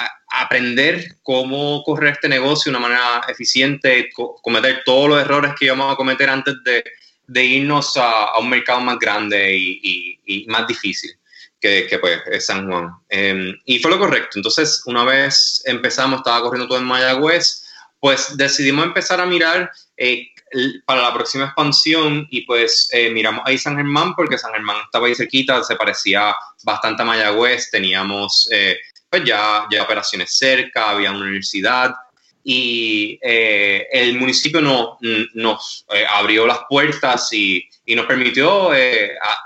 aprender cómo correr este negocio de una manera eficiente, cometer todos los errores que íbamos a cometer antes de, irnos a, un mercado más grande y, más difícil que, pues es San Juan. Em, y fue lo correcto. Entonces, una vez empezamos, estaba corriendo todo en Mayagüez, pues decidimos empezar a mirar eh, para la próxima expansión y pues eh, miramos ahí San Germán porque San Germán estaba ahí cerquita, se parecía bastante a Mayagüez, teníamos eh, pues ya, ya operaciones cerca, había una universidad y eh, el municipio no, nos abrió las puertas y, y nos permitió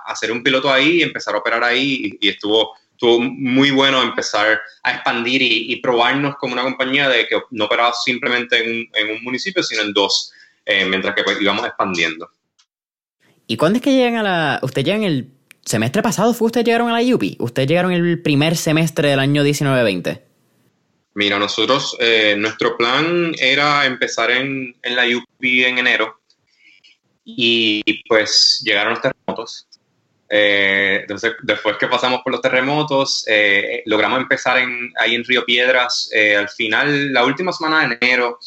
hacer un piloto ahí empezar a operar ahí y, estuvo estuvo muy bueno empezar a expandir y, probarnos como una compañía de que no operaba simplemente en, en un municipio, sino en dos. Eh, mientras que pues, íbamos expandiendo. ¿Y cuándo es que llegan a la... ¿Ustedes llegan el semestre pasado? ¿Fue ustedes llegaron a la UPI? ¿Ustedes llegaron el primer semestre del año 19-20? Mira, nosotros, eh, nuestro plan era empezar en, en la UPI en enero y pues llegaron los terremotos. Eh, entonces, después que pasamos por los terremotos, logramos empezar en, ahí en Río Piedras al final, la última semana de enero,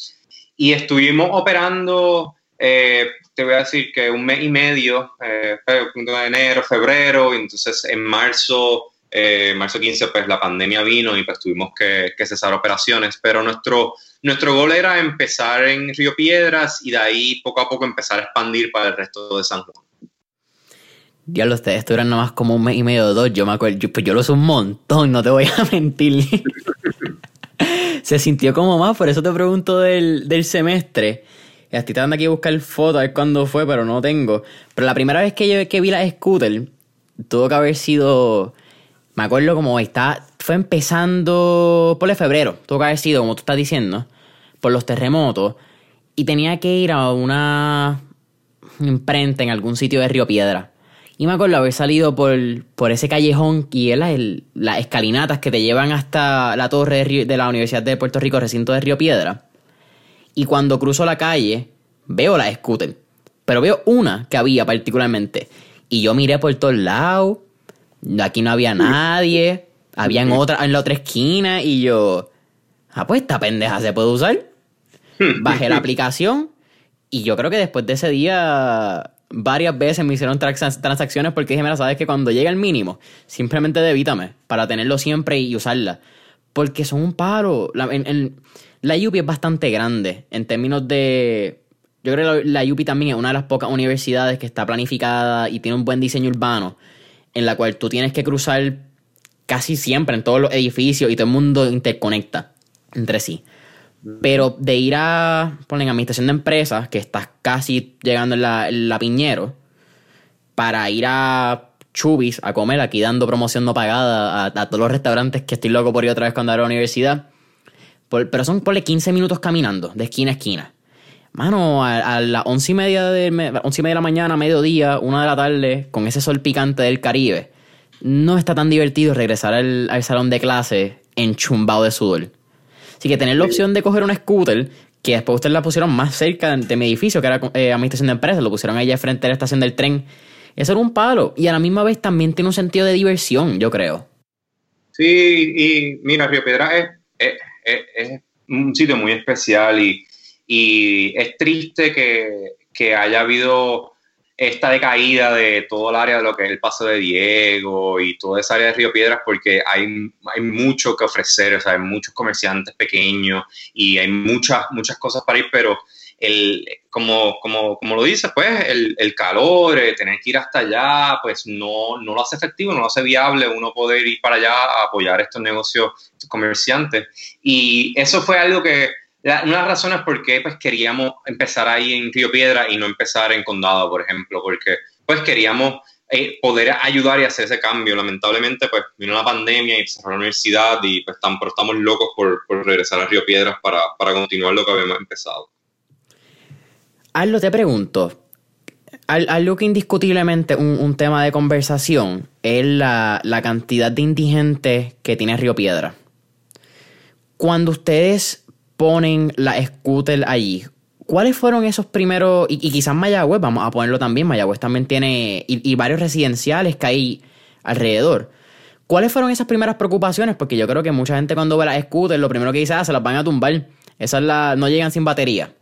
y estuvimos operando, eh, te voy a decir que un mes y medio, eh, de enero, febrero, y entonces en marzo, eh, marzo 15, pues la pandemia vino y pues tuvimos que, cesar operaciones, pero nuestro, nuestro gol era empezar en Río Piedras y de ahí poco a poco empezar a expandir para el resto de San Juan. Diablo, ustedes estuvieron nomás como un mes y medio o dos. Yo me acuerdo, yo, pues yo lo uso un montón, no te voy a mentir. se sintió como más, por eso te pregunto del, del semestre. Estoy tratando aquí a buscar fotos a ver cuándo fue, pero no tengo. Pero la primera vez que, yo, que vi la scooter, tuvo que haber sido. Me acuerdo como está. Fue empezando por el febrero. Tuvo que haber sido, como tú estás diciendo, por los terremotos. Y tenía que ir a una imprenta en algún sitio de Río Piedra. Y me acuerdo haber salido por, por ese callejón y es las escalinatas que te llevan hasta la torre de, la Universidad de Puerto Rico, recinto de Río Piedra. Y cuando cruzo la calle, veo la scooter. Pero veo una que había particularmente. Y yo miré por todos lados. Aquí no había nadie. Había en, otra, en la otra esquina. Y yo, ah, pues esta pendeja se puede usar. Bajé la aplicación. Y yo creo que después de ese día varias veces me hicieron transacciones porque dije, mira, sabes que cuando llega el mínimo, simplemente debítame para tenerlo siempre y usarla. Porque son un paro. La, en, la UPI es bastante grande en términos de... Yo creo que la, la UPI también es una de las pocas universidades que está planificada y tiene un buen diseño urbano, en la cual tú tienes que cruzar casi siempre en todos los edificios y todo el mundo interconecta entre sí. Pero de ir a, ponen, administración de empresas, que estás casi llegando en la, Piñero, para ir a Chubis a comer, aquí dando promoción no pagada a, todos los restaurantes que estoy loco por ir otra vez cuando a la universidad. Pero son, ponle 15 minutos caminando, de esquina a esquina. Mano, a, las once y, media de, once y media de la mañana, mediodía, una de la tarde, con ese sol picante del Caribe, no está tan divertido regresar al, al salón de clase enchumbado de sudor. Así que tener la opción de coger una scooter, que después ustedes la pusieron más cerca de mi edificio, que era eh, administración de empresas, lo pusieron allá frente a la estación del tren. Eso era un palo. Y a la misma vez también tiene un sentido de diversión, yo creo. Sí, y mira, Río Piedra es, un sitio muy especial y, es triste que, que haya habido esta decaída de todo el área de lo que es el Paso de Diego y toda esa área de Río Piedras porque hay, hay mucho que ofrecer, o sea, hay muchos comerciantes pequeños y hay muchas, muchas cosas para ir, pero el, como, como, como lo dice, pues el, el calor, eh, tener que ir hasta allá, pues no, no lo hace efectivo, no lo hace viable uno poder ir para allá a apoyar estos negocios comerciantes. Y eso fue algo que una de las razones por qué pues, queríamos empezar ahí en Río Piedra y no empezar en Condado, por ejemplo, porque pues queríamos eh, poder ayudar y hacer ese cambio. Lamentablemente, pues vino la pandemia y cerró la universidad y pues pero estamos locos por, regresar a Río Piedras para, continuar lo que habíamos empezado. Algo te pregunto, algo que indiscutiblemente un, un, tema de conversación es la, la cantidad de indigentes que tiene Río Piedra. Cuando ustedes ponen la scooter allí. ¿Cuáles fueron esos primeros? Y, quizás Mayagüez, vamos a ponerlo también. Mayagüez también tiene. Y, varios residenciales que hay alrededor. ¿Cuáles fueron esas primeras preocupaciones? Porque yo creo que mucha gente cuando ve las scooters, lo primero que dice, ah, se las van a tumbar. Esas no llegan sin batería.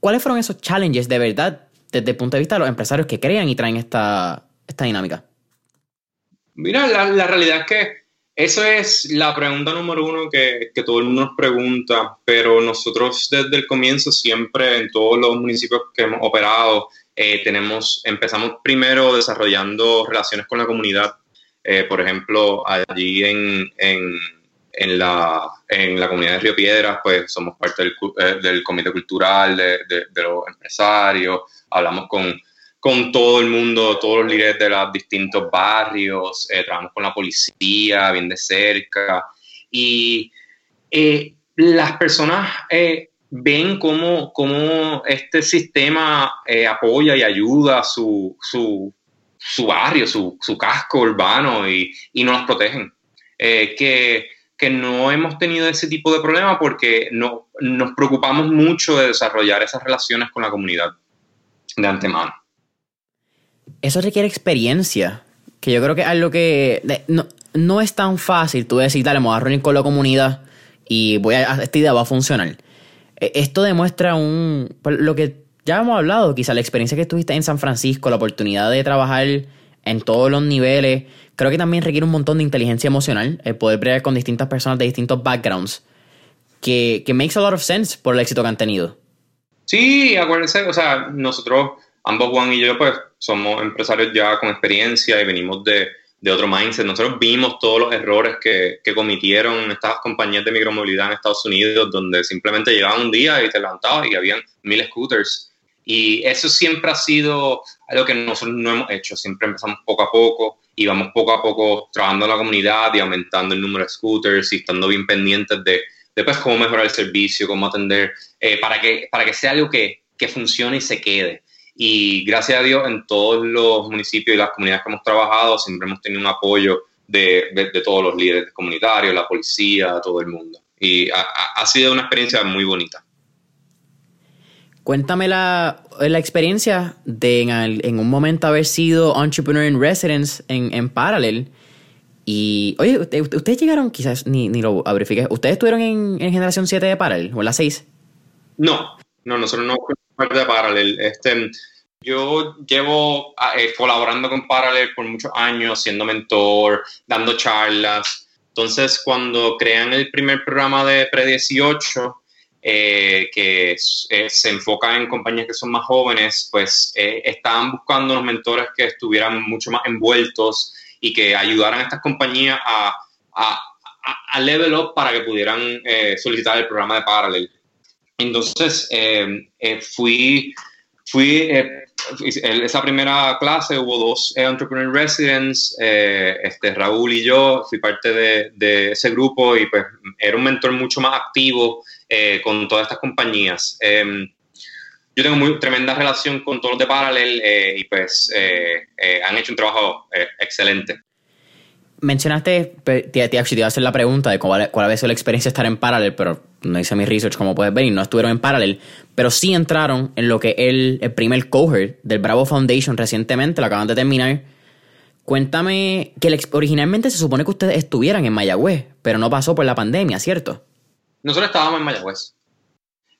¿Cuáles fueron esos challenges de verdad desde el punto de vista de los empresarios que crean y traen esta, esta dinámica? Mira, la, realidad es que eso es la pregunta número uno que, que, todo el mundo nos pregunta, pero nosotros desde el comienzo siempre en todos los municipios que hemos operado, eh, tenemos, empezamos primero desarrollando relaciones con la comunidad. Eh, por ejemplo, allí en, en, en, la, en la comunidad de Río Piedras, pues somos parte del, eh, del comité cultural de, de, los empresarios, hablamos con, con todo el mundo, todos los líderes de los distintos barrios, trabajamos con la policía bien de cerca y las personas ven cómo, cómo este sistema eh, apoya y ayuda su, su, su barrio, su, su, casco urbano y, y nos protegen. Eh, que, que, no hemos tenido ese tipo de problema porque no, nos preocupamos mucho de desarrollar esas relaciones con la comunidad de antemano. Eso requiere experiencia, que yo creo que es algo que no, no, es tan fácil tú decir, dale, me voy a reunir con la comunidad y voy a, esta idea va a funcionar e, esto demuestra un. Lo que ya hemos hablado, quizá la experiencia que tuviste en San Francisco, la oportunidad de trabajar en todos los niveles. Creo que también requiere un montón de inteligencia emocional, el poder bregar con distintas personas de distintos backgrounds, que, que makes a lot of sense por el éxito que han tenido. Sí, acuérdense, o sea, nosotros, ambos Juan y yo, pues somos empresarios ya con experiencia y venimos de, de otro mindset. Nosotros vimos todos los errores que, que, cometieron estas compañías de micromovilidad en Estados Unidos, donde simplemente llegaban un día y te levantabas y habían mil scooters. Y eso siempre ha sido algo que nosotros no hemos hecho. Siempre empezamos poco a poco, íbamos poco a poco trabajando en la comunidad y aumentando el número de scooters y estando bien pendientes de, de pues, cómo mejorar el servicio, cómo atender, eh, para, que, para que sea algo que, que funcione y se quede. Y gracias a Dios, en todos los municipios y las comunidades que hemos trabajado, siempre hemos tenido un apoyo de, de, todos los líderes comunitarios, la policía, todo el mundo. Y ha, ha sido una experiencia muy bonita. Cuéntame la, la experiencia de en, en, un momento haber sido entrepreneur in residence en, en Parallel. Y, oye, ustedes llegaron, quizás ni, ni lo verifiqué, ¿ustedes estuvieron en, en, generación 7 de Parallel o en la 6? No, no, nosotros no parte de Parallel. Este, yo llevo ah, eh, colaborando con Parallel por muchos años, siendo mentor, dando charlas. Entonces, cuando crean el primer programa de Pre-18, eh, que eh, se enfoca en compañías que son más jóvenes, pues estaban buscando unos mentores que estuvieran mucho más envueltos y que ayudaran a estas compañías a, a, a level up para que pudieran solicitar el programa de Parallel. Entonces, eh, eh, fui, fui eh, esa primera clase hubo dos Entrepreneur Residents, este, Raúl y yo, fui parte de, de, ese grupo y pues era un mentor mucho más activo con todas estas compañías. Em, yo tengo muy tremenda relación con todos los de Parallel y pues han hecho un trabajo excelente mencionaste, te, te, te, iba a hacer la pregunta de cuál, cuál sido la experiencia de estar en Parallel, pero no hice mi research como puedes ver y no estuvieron en Parallel, pero sí entraron en lo que el, el primer cohort del Bravo Foundation recientemente, lo acaban de terminar. Cuéntame que originalmente se supone que ustedes estuvieran en Mayagüez, pero no pasó por la pandemia, ¿cierto? Nosotros estábamos en Mayagüez.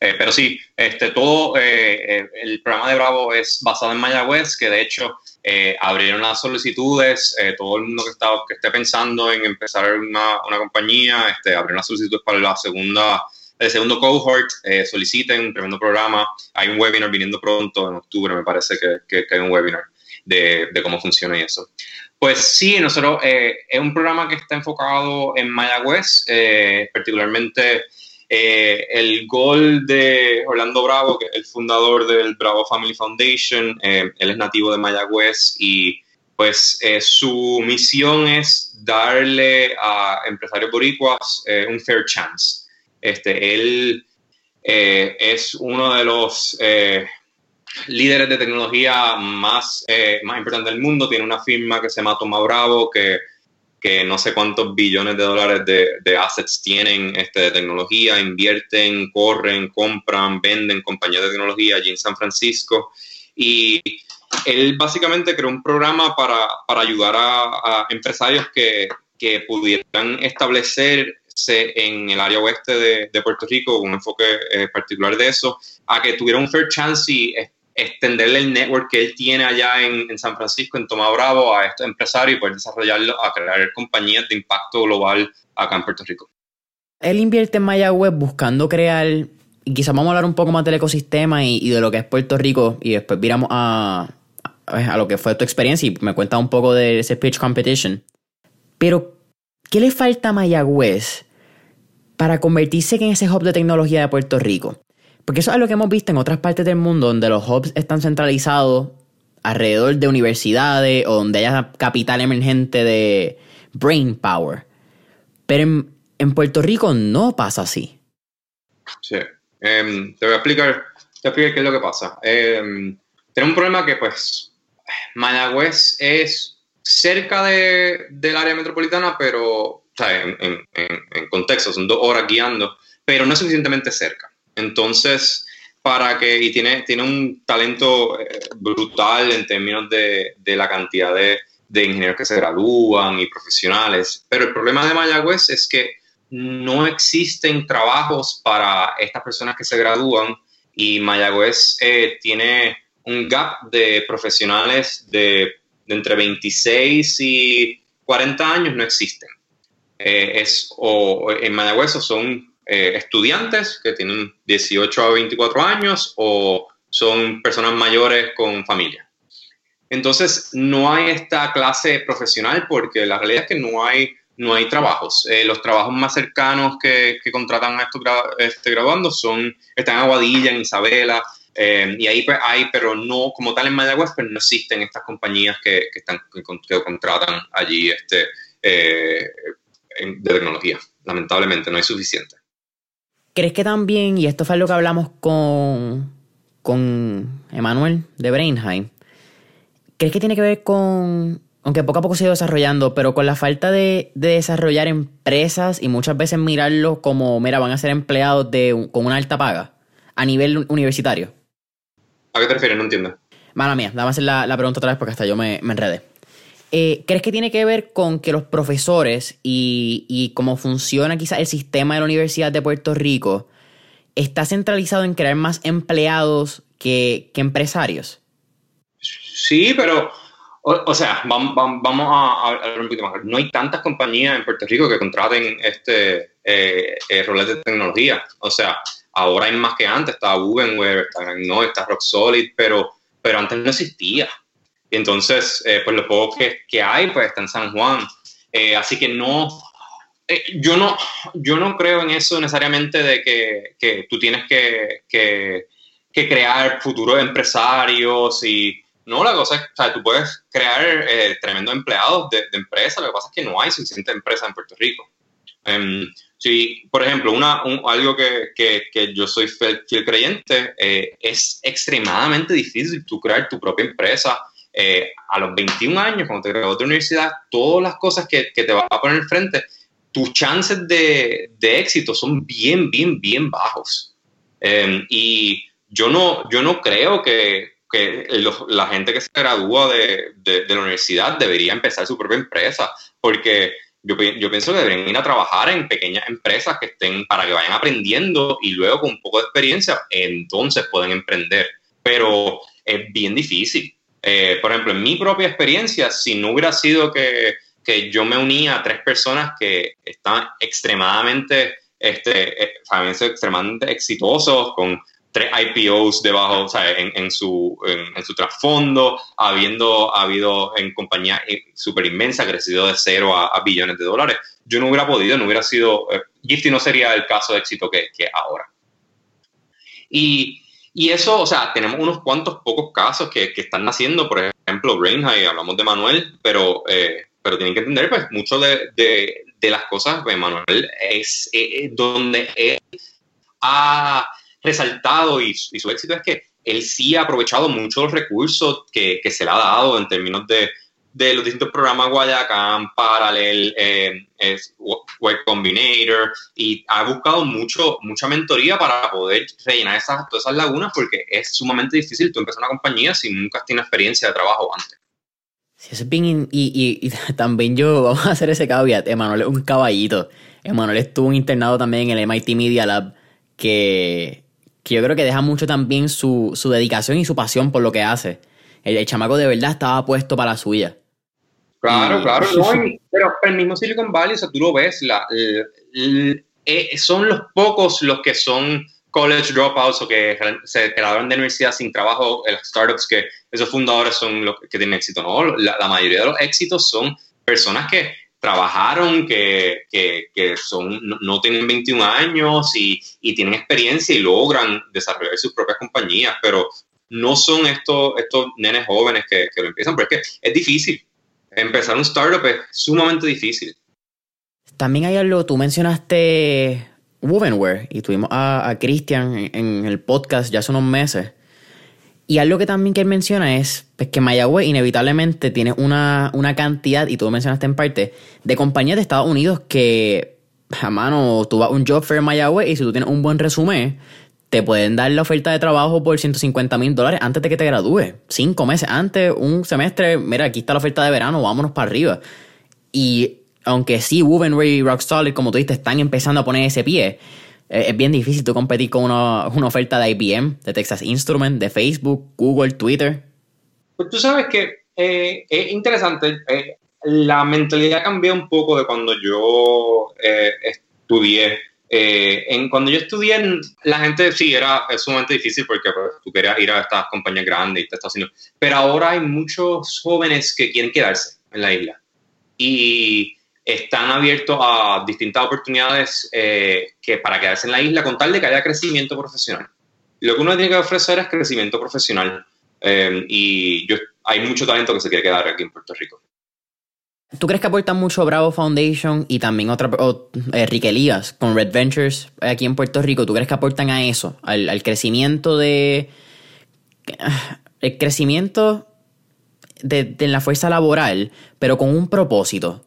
Eh, pero sí, este, todo eh, eh, el programa de Bravo es basado en Mayagüez, que de hecho abrieron las solicitudes, todo el mundo que, está, que esté pensando en empezar una, una compañía, este, abrieron las solicitudes para la segunda, el segundo cohort, soliciten un tremendo programa, hay un webinar viniendo pronto, en octubre me parece que, que, hay un webinar de, de, cómo funciona eso. Pues sí, nosotros es un programa que está enfocado en Mayagüez, particularmente eh, el gol de Orlando Bravo, que es el fundador del Bravo Family Foundation, eh, él es nativo de Mayagüez y pues eh, su misión es darle a empresarios boricuas un fair chance. Este, él es uno de los líderes de tecnología más, más importantes del mundo, tiene una firma que se llama Toma Bravo, que que no sé cuántos billones de dólares de, assets tienen este, de tecnología, invierten, corren, compran, venden compañías de tecnología allí en San Francisco. Y él básicamente creó un programa para, para ayudar a, empresarios que, que, pudieran establecerse en el área oeste de, de Puerto Rico, un enfoque eh, particular de eso, a que tuvieran un fair chance y extenderle el network que él tiene allá en, San Francisco, en Toma Bravo, a estos empresarios y poder desarrollarlo, a crear compañías de impacto global acá en Puerto Rico. Él invierte en Mayagüez buscando crear, y quizás vamos a hablar un poco más del ecosistema y, de lo que es Puerto Rico, y después viramos a, a, lo que fue tu experiencia y me cuenta un poco de ese pitch competition. Pero, ¿qué le falta a Mayagüez para convertirse en ese hub de tecnología de Puerto Rico? Porque eso es lo que hemos visto en otras partes del mundo donde los hubs están centralizados alrededor de universidades o donde haya capital emergente de brain power. Pero en, Puerto Rico no pasa así. Sí. Em, te voy a explicar, qué es lo que pasa. Eh, tenemos un problema que, pues, Mayagüez es cerca de, del área metropolitana, pero, en, en, en contexto, son dos horas guiando, pero no es suficientemente cerca. Entonces, para que, y tiene, tiene un talento eh, brutal en términos de, de la cantidad de, de, ingenieros que se gradúan y profesionales, pero el problema de Mayagüez es que no existen trabajos para estas personas que se gradúan y Mayagüez eh, tiene un gap de profesionales de, entre 26 y 40 años no existen. Eh, es, o en Mayagüez son eh, estudiantes que tienen 18 a 24 años o son personas mayores con familia. Entonces, no hay esta clase profesional porque la realidad es que no hay, no hay trabajos. Eh, los trabajos más cercanos que, contratan a estos este, graduando son, están en Aguadilla, en Isabela, eh, y ahí pues, hay, pero no, como tal en Mayagüez, pero pues, no existen estas compañías que, están, que, contratan allí este, de tecnología. Lamentablemente, no hay suficiente. ¿Crees que también, y esto fue lo que hablamos con, con Emanuel de Brainheim, ¿crees que tiene que ver con, aunque poco a poco se ha ido desarrollando, pero con la falta de, desarrollar empresas y muchas veces mirarlo como, mira, van a ser empleados de, con una alta paga a nivel universitario? ¿A qué te refieres? No entiendo. Mala mía, dame hacer la, la, pregunta otra vez porque hasta yo me, me enredé. Eh, ¿Crees que tiene que ver con que los profesores y, cómo funciona quizás el sistema de la Universidad de Puerto Rico está centralizado en crear más empleados que, empresarios? Sí, pero, o, sea, vamos, a, hablar un poquito más. No hay tantas compañías en Puerto Rico que contraten este eh, eh, roles de tecnología. O sea, ahora hay más que antes. Está Ubenware, está no, está Rock Solid, pero, pero antes no existía entonces, eh, pues lo poco que, hay, pues está en San Juan. Eh, así que no, eh, yo no, yo no creo en eso necesariamente de que, tú tienes que, crear futuros empresarios y no, la cosa es, o sea, tú puedes crear tremendos empleados de, de empresas, lo que pasa es que no hay suficiente empresa en Puerto Rico. Um, sí, por ejemplo, una, algo que, yo soy fiel, creyente, es extremadamente difícil tú crear tu propia empresa eh, a los 21 años, cuando te gradúas de universidad, todas las cosas que, te va a poner frente, tus chances de, éxito son bien, bien, bien bajos. Em, y yo no, yo no creo que, la gente que se gradúa de, la universidad debería empezar su propia empresa, porque yo, yo, pienso que deberían ir a trabajar en pequeñas empresas que estén para que vayan aprendiendo y luego con un poco de experiencia, entonces pueden emprender. Pero es bien difícil. Eh, por ejemplo, en mi propia experiencia, si no hubiera sido que, que yo me unía a tres personas que están extremadamente, este, eh, extremadamente exitosos, con tres IPOs debajo, o sea, en, su, en, su trasfondo, habiendo habido en compañía súper inmensa, crecido de cero a, billones de dólares. Yo no hubiera podido, no hubiera sido, eh, Gifty no sería el caso de éxito que, que ahora. Y y eso, o sea, tenemos unos cuantos pocos casos que, que están naciendo, por ejemplo, Brainhigh, hablamos de Manuel, pero, eh, pero tienen que entender, pues, mucho de, de, las cosas, pues, Manuel es eh, donde él ha resaltado y, y, su éxito es que él sí ha aprovechado muchos recursos que, que se le ha dado en términos de, de los distintos programas Guayacán, Parallel, eh, Web Combinator, y ha buscado mucho, mucha mentoría para poder rellenar esas, todas esas lagunas porque es sumamente difícil tú empezar una compañía si nunca has tenido experiencia de trabajo antes. Sí, eso es bien, y, también yo, vamos a hacer ese caveat, Emanuel es un caballito. Emanuel estuvo internado también en el MIT Media Lab, que, que yo creo que deja mucho también su, su dedicación y su pasión por lo que hace. El, chamaco de verdad estaba puesto para la suya. Claro, claro, pero, el mismo Silicon Valley, o sea, tú lo ves, la, eh, son los pocos los que son college dropouts o que se graduaron de universidad sin trabajo, las startups que esos fundadores son los que tienen éxito, ¿no? La, mayoría de los éxitos son personas que trabajaron, que, que, son, no, tienen 21 años y, y, tienen experiencia y logran desarrollar sus propias compañías, pero no son estos, estos nenes jóvenes que, que lo empiezan, porque es difícil. Empezar un startup es sumamente difícil. También hay algo, tú mencionaste Wovenware y tuvimos a, a Christian en, el podcast ya hace unos meses. Y algo que también que él menciona es pues, que Mayagüez inevitablemente tiene una, una cantidad, y tú lo mencionaste en parte, de compañías de Estados Unidos que, a mano, tú vas a un job fair en y si tú tienes un buen resumen, te pueden dar la oferta de trabajo por 150 mil dólares antes de que te gradúes. Cinco meses antes, un semestre, mira, aquí está la oferta de verano, vámonos para arriba. Y aunque sí, Woven y Rock Solid, como tú dijiste, están empezando a poner ese pie, eh, es bien difícil tú competir con una, oferta de IBM, de Texas Instruments, de Facebook, Google, Twitter. Pues tú sabes que eh, es interesante, eh, la mentalidad cambió un poco de cuando yo estudié. En, cuando yo estudié, la gente sí era sumamente difícil porque pues, tú querías ir a estas compañías grandes y te estás haciendo. Pero ahora hay muchos jóvenes que quieren quedarse en la isla. Y están abiertos a distintas oportunidades eh, que para quedarse en la isla con tal de que haya crecimiento profesional. Lo que uno tiene que ofrecer es crecimiento profesional eh, y yo, hay mucho talento que se quiere quedar aquí en Puerto Rico. ¿Tú crees que aportan mucho Bravo Foundation y también otra eh, con Red Ventures aquí en Puerto Rico? ¿Tú crees que aportan a eso, al, crecimiento de el crecimiento de, de, la fuerza laboral, pero con un propósito?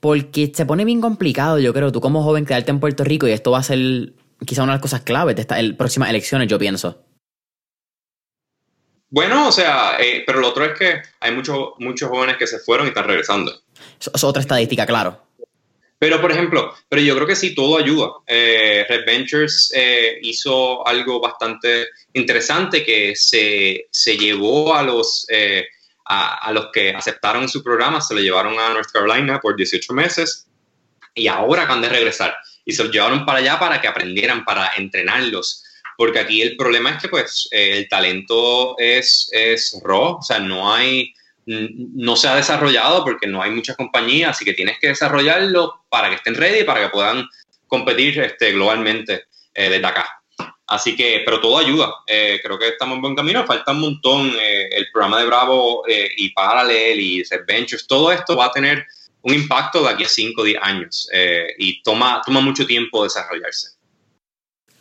Porque se pone bien complicado, yo creo, tú como joven quedarte en Puerto Rico y esto va a ser quizá una de las cosas claves de estas próximas elecciones, yo pienso. Bueno, o sea, eh, pero lo otro es que hay muchos muchos jóvenes que se fueron y están regresando. Es otra estadística, claro. Pero, por ejemplo, pero yo creo que sí, todo ayuda. Eh, Red Ventures eh, hizo algo bastante interesante que se, se llevó a los a, los que aceptaron su programa, se lo llevaron a North Carolina por 18 meses y ahora acaban de regresar. Y se los llevaron para allá para que aprendieran, para entrenarlos. Porque aquí el problema es que pues el talento es, es raw, o sea, no hay, no se ha desarrollado porque no hay muchas compañías, así que tienes que desarrollarlo para que estén ready, para que puedan competir este, globalmente eh, desde acá. Así que, pero todo ayuda. Eh, creo que estamos en buen camino. Falta un montón. Eh, el programa de Bravo eh, y Parallel y Adventures, todo esto va a tener un impacto de aquí a 5 o 10 años y toma, toma mucho tiempo desarrollarse.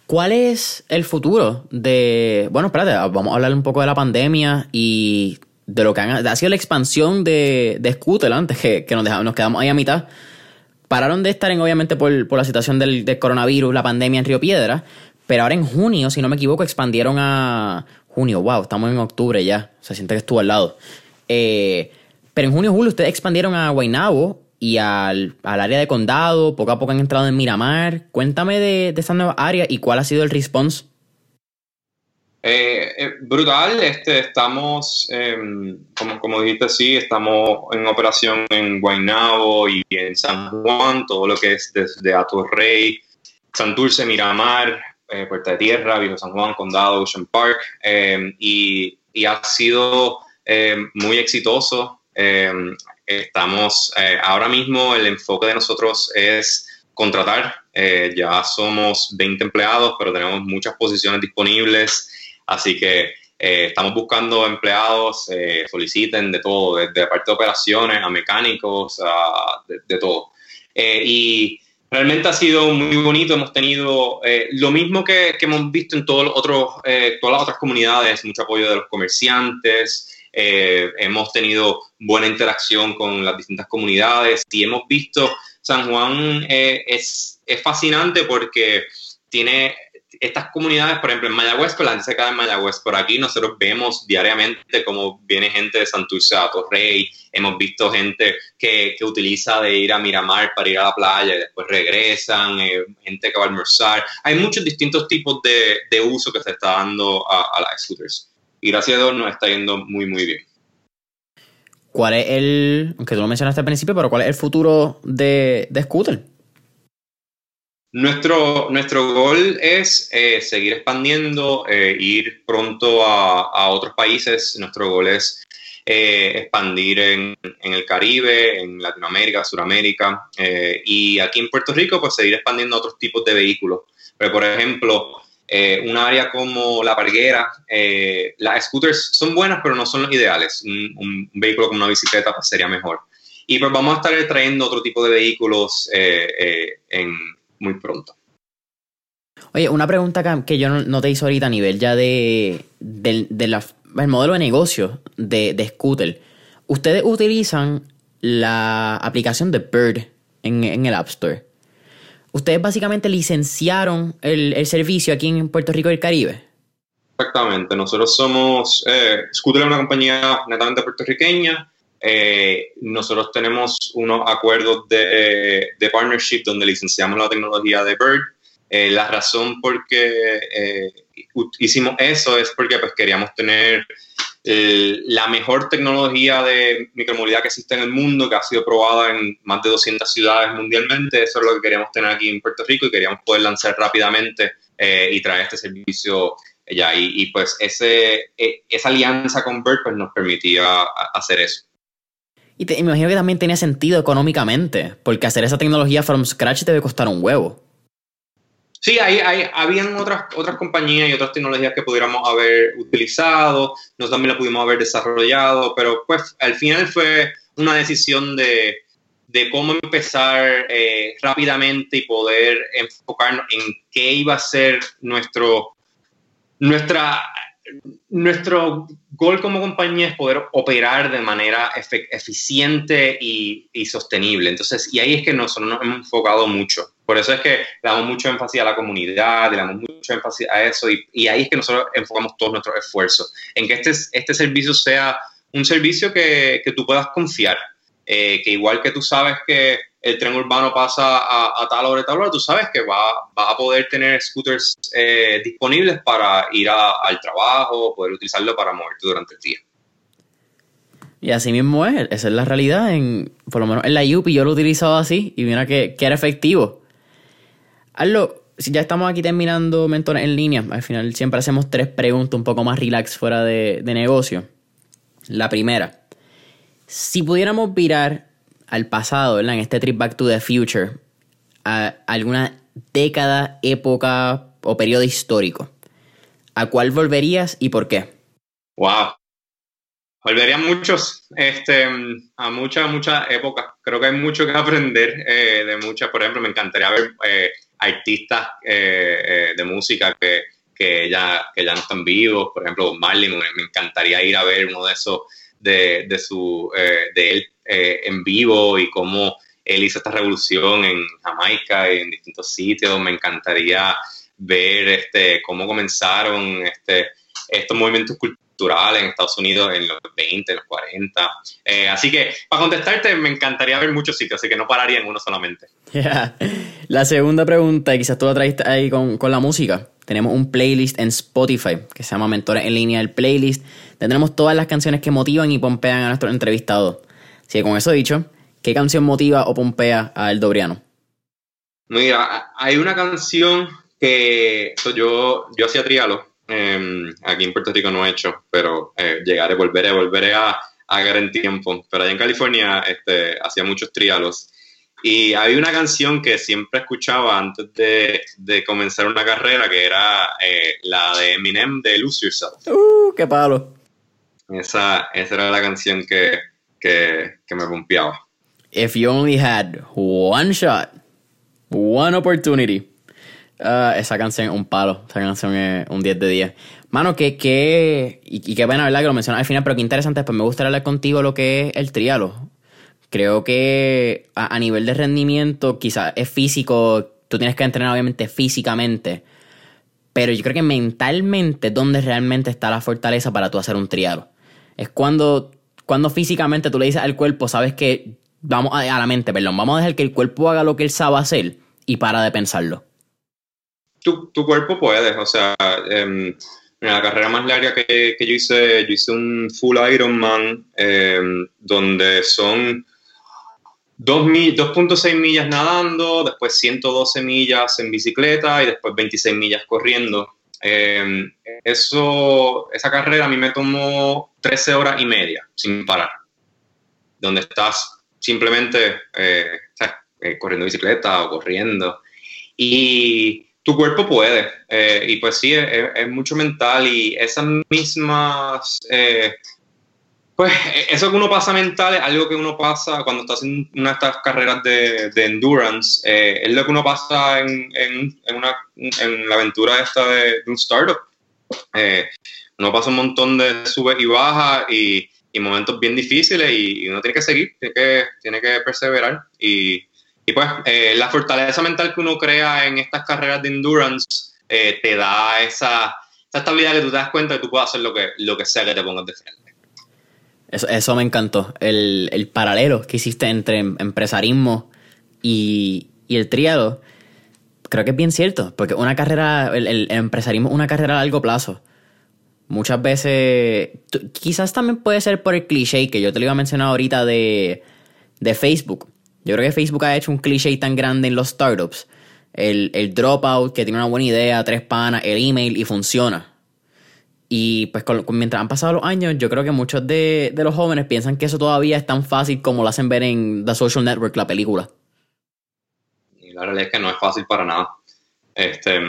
¿Cuál es el futuro de... Bueno, espérate, vamos a hablar un poco de la pandemia y de lo que ha sido la expansión de, de Scooter antes, que, nos, dejamos, nos quedamos ahí a mitad. Pararon de estar en, obviamente, por, por la situación del, del, coronavirus, la pandemia en Río Piedra, pero ahora en junio, si no me equivoco, expandieron a junio. Wow, estamos en octubre ya. Se siente que estuvo al lado. Eh, pero en junio, julio, ustedes expandieron a Guaynabo y al, área de condado. Poco a poco han entrado en Miramar. Cuéntame de, de esa nueva área y cuál ha sido el response. Eh, eh, brutal, este, estamos, em, como, como dijiste, sí, estamos en operación en Guaynabo y en San Juan, todo lo que es desde Atorrey, Santurce, Miramar, eh, Puerta de Tierra, Viejo San Juan, Condado, Ocean Park, eh, y, ha sido eh, muy exitoso. Estamos, ahora mismo el enfoque de nosotros es contratar. ya somos 20 empleados, pero tenemos muchas posiciones disponibles, así que estamos buscando empleados, soliciten de todo, desde la parte de operaciones a mecánicos, a, de, de, todo. y Realmente ha sido muy bonito, hemos tenido eh, lo mismo que, hemos visto en todos otros, eh, todas las otras comunidades, mucho apoyo de los comerciantes, eh, hemos tenido buena interacción con las distintas comunidades y hemos visto San Juan es, es fascinante porque tiene, estas comunidades, por ejemplo, en Mayagüez, pues la gente se queda en Mayagüez. Por aquí nosotros vemos diariamente cómo viene gente de Santurce a Torrey. Hemos visto gente que, que, utiliza de ir a Miramar para ir a la playa y después regresan, eh, gente que va a almorzar. Hay muchos distintos tipos de, de uso que se está dando a, a las scooters. Y gracias a Dios nos está yendo muy, muy bien. ¿Cuál es el, aunque tú lo mencionaste al principio, pero cuál es el futuro de, de Scooter? Nuestro, nuestro gol es eh, seguir expandiendo, eh, ir pronto a, a, otros países. Nuestro gol es eh, expandir en, en, el Caribe, en Latinoamérica, Sudamérica y aquí en Puerto Rico, pues seguir expandiendo a otros tipos de vehículos. Pero, por ejemplo, eh, un área como la Parguera, eh, las scooters son buenas, pero no son los ideales. Un, vehículo como una bicicleta pues, sería mejor. Y pues vamos a estar trayendo otro tipo de vehículos eh, en, muy pronto. Oye, una pregunta que yo no te hice ahorita a nivel ya de, de, de modelo de negocio de, Scooter. Ustedes utilizan la aplicación de Bird en el App Store. Ustedes básicamente licenciaron el, el, servicio aquí en Puerto Rico y el Caribe. Exactamente, nosotros somos, eh, Scooter es una compañía netamente puertorriqueña. Eh, nosotros tenemos unos acuerdos de, de, partnership donde licenciamos la tecnología de Bird. Eh, la razón por qué eh, hicimos eso es porque pues, queríamos tener eh, la mejor tecnología de micromovilidad que existe en el mundo, que ha sido probada en más de 200 ciudades mundialmente. Eso es lo que queríamos tener aquí en Puerto Rico y queríamos poder lanzar rápidamente eh, y traer este servicio ya. Y, y pues ese, e, esa alianza con Bird pues, nos permitía hacer eso. Y te, imagino que también tenía sentido económicamente, porque hacer esa tecnología from scratch debe costar un huevo. Sí, hay, hay, habían otras, otras compañías y otras tecnologías que pudiéramos haber utilizado, nosotros también la pudimos haber desarrollado, pero pues al final fue una decisión de, de cómo empezar eh, rápidamente y poder enfocarnos en qué iba a ser nuestro, nuestra, nuestro gol como compañía es poder operar de manera eficiente y, y, sostenible. Entonces, y ahí es que nosotros nos hemos enfocado mucho. Por eso es que damos mucho énfasis a la comunidad, damos mucho énfasis a eso y, ahí es que nosotros enfocamos todos nuestros esfuerzos en que este, este servicio sea un servicio que, que tú puedas confiar, eh, que igual que tú sabes que el tren urbano pasa a, tal hora y tal hora, tú sabes que va, va a poder tener scooters eh, disponibles para ir al trabajo, poder utilizarlo para moverte durante el día. Y así mismo es, esa es la realidad, en, por lo menos en la Yupi yo lo he utilizado así y mira que, que era efectivo. Hazlo, si ya estamos aquí terminando mentores en línea, al final siempre hacemos tres preguntas un poco más relax fuera de, de negocio. La primera, si pudiéramos virar al pasado, ¿verdad? En este trip back to the future, a alguna década, época o periodo histórico, ¿a cuál volverías y por qué? Wow. Volvería a muchos, este, a muchas, muchas épocas. Creo que hay mucho que aprender eh, de muchas. Por ejemplo, me encantaría ver eh, artistas eh, de música que, que, ya, que ya no están vivos. Por ejemplo, Marley, me, encantaría ir a ver uno de esos de, de, su, de él eh, en vivo y cómo él hizo esta revolución en Jamaica y en distintos sitios. Me encantaría ver este, cómo comenzaron este, estos movimientos culturales en Estados Unidos en los 20, en los 40. Eh, así que, para contestarte, me encantaría ver muchos sitios, así que no pararía en uno solamente. Yeah. La segunda pregunta, y quizás tú la traiste ahí con, con la música. Tenemos un playlist en Spotify que se llama Mentores en línea, el playlist. Tendremos todas las canciones que motivan y pompean a nuestros entrevistados. Así que con eso dicho, ¿qué canción motiva o pompea a El Dobriano? Mira, hay una canción que yo, yo hacía trialo. Eh, aquí en Puerto Rico no he hecho, pero eh, llegaré, volveré, volveré a, a en tiempo. Pero allá en California este, hacía muchos trialos. Y hay una canción que siempre escuchaba antes de, de comenzar una carrera, que era eh, la de Eminem de Lose Yourself. ¡Uh, qué palo! Esa, esa era la canción que, que, que me pompeaba. If you only had one shot, one opportunity. Uh, esa canción es un palo. Esa canción es un 10 de 10. Mano, que, que y, y qué pena, ¿verdad? Que lo mencionas al final, pero qué interesante. Pues me gustaría hablar contigo lo que es el trialo. Creo que a, nivel de rendimiento, quizás es físico. Tú tienes que entrenar, obviamente, físicamente. pero yo creo que mentalmente es donde realmente está la fortaleza para tú hacer un triado. Es cuando, cuando físicamente tú le dices al cuerpo, sabes que vamos a, a la mente, perdón, vamos a dejar que el cuerpo haga lo que él sabe hacer y para de pensarlo. Tu, tu cuerpo puede, o sea, em, en la carrera más larga que, que, yo hice, yo hice un full Ironman eh, donde son 2.6 millas nadando, después 112 millas en bicicleta y después 26 millas corriendo. Eh, eso, esa carrera a mí me tomó 13 horas y media sin parar, donde estás simplemente eh, eh, corriendo bicicleta o corriendo. Y tu cuerpo puede, eh, y pues sí, es, es, mucho mental y esas mismas eh, pues e-, eso que uno pasa mental es algo que uno pasa cuando estás en una de estas carreras de, de endurance. Eh, es lo que uno pasa en, en, en, una, en la aventura esta de, de un startup. Eh, uno pasa un montón de sube y baja y, y momentos bien difíciles y, y, uno tiene que seguir, tiene que, tiene que perseverar. Y, y pues eh, la fortaleza mental que uno crea en estas carreras de endurance eh, te da esa, estabilidad que tú te das cuenta que tú puedes hacer lo que, lo que sea que te pongas de frente. Eso, me encantó. El, el, paralelo que hiciste entre empresarismo y, y, el triado, creo que es bien cierto, porque una carrera, el, el empresarismo es una carrera a largo plazo. Muchas veces, quizás también puede ser por el cliché que yo te lo iba a mencionar ahorita de, de Facebook. Yo creo que Facebook ha hecho un cliché tan grande en los startups. El, el dropout, que tiene una buena idea, tres panas, el email y funciona. Y pues mientras han pasado los años, yo creo que muchos de, de, los jóvenes piensan que eso todavía es tan fácil como lo hacen ver en The Social Network, la película. Y la realidad es que no es fácil para nada. Este,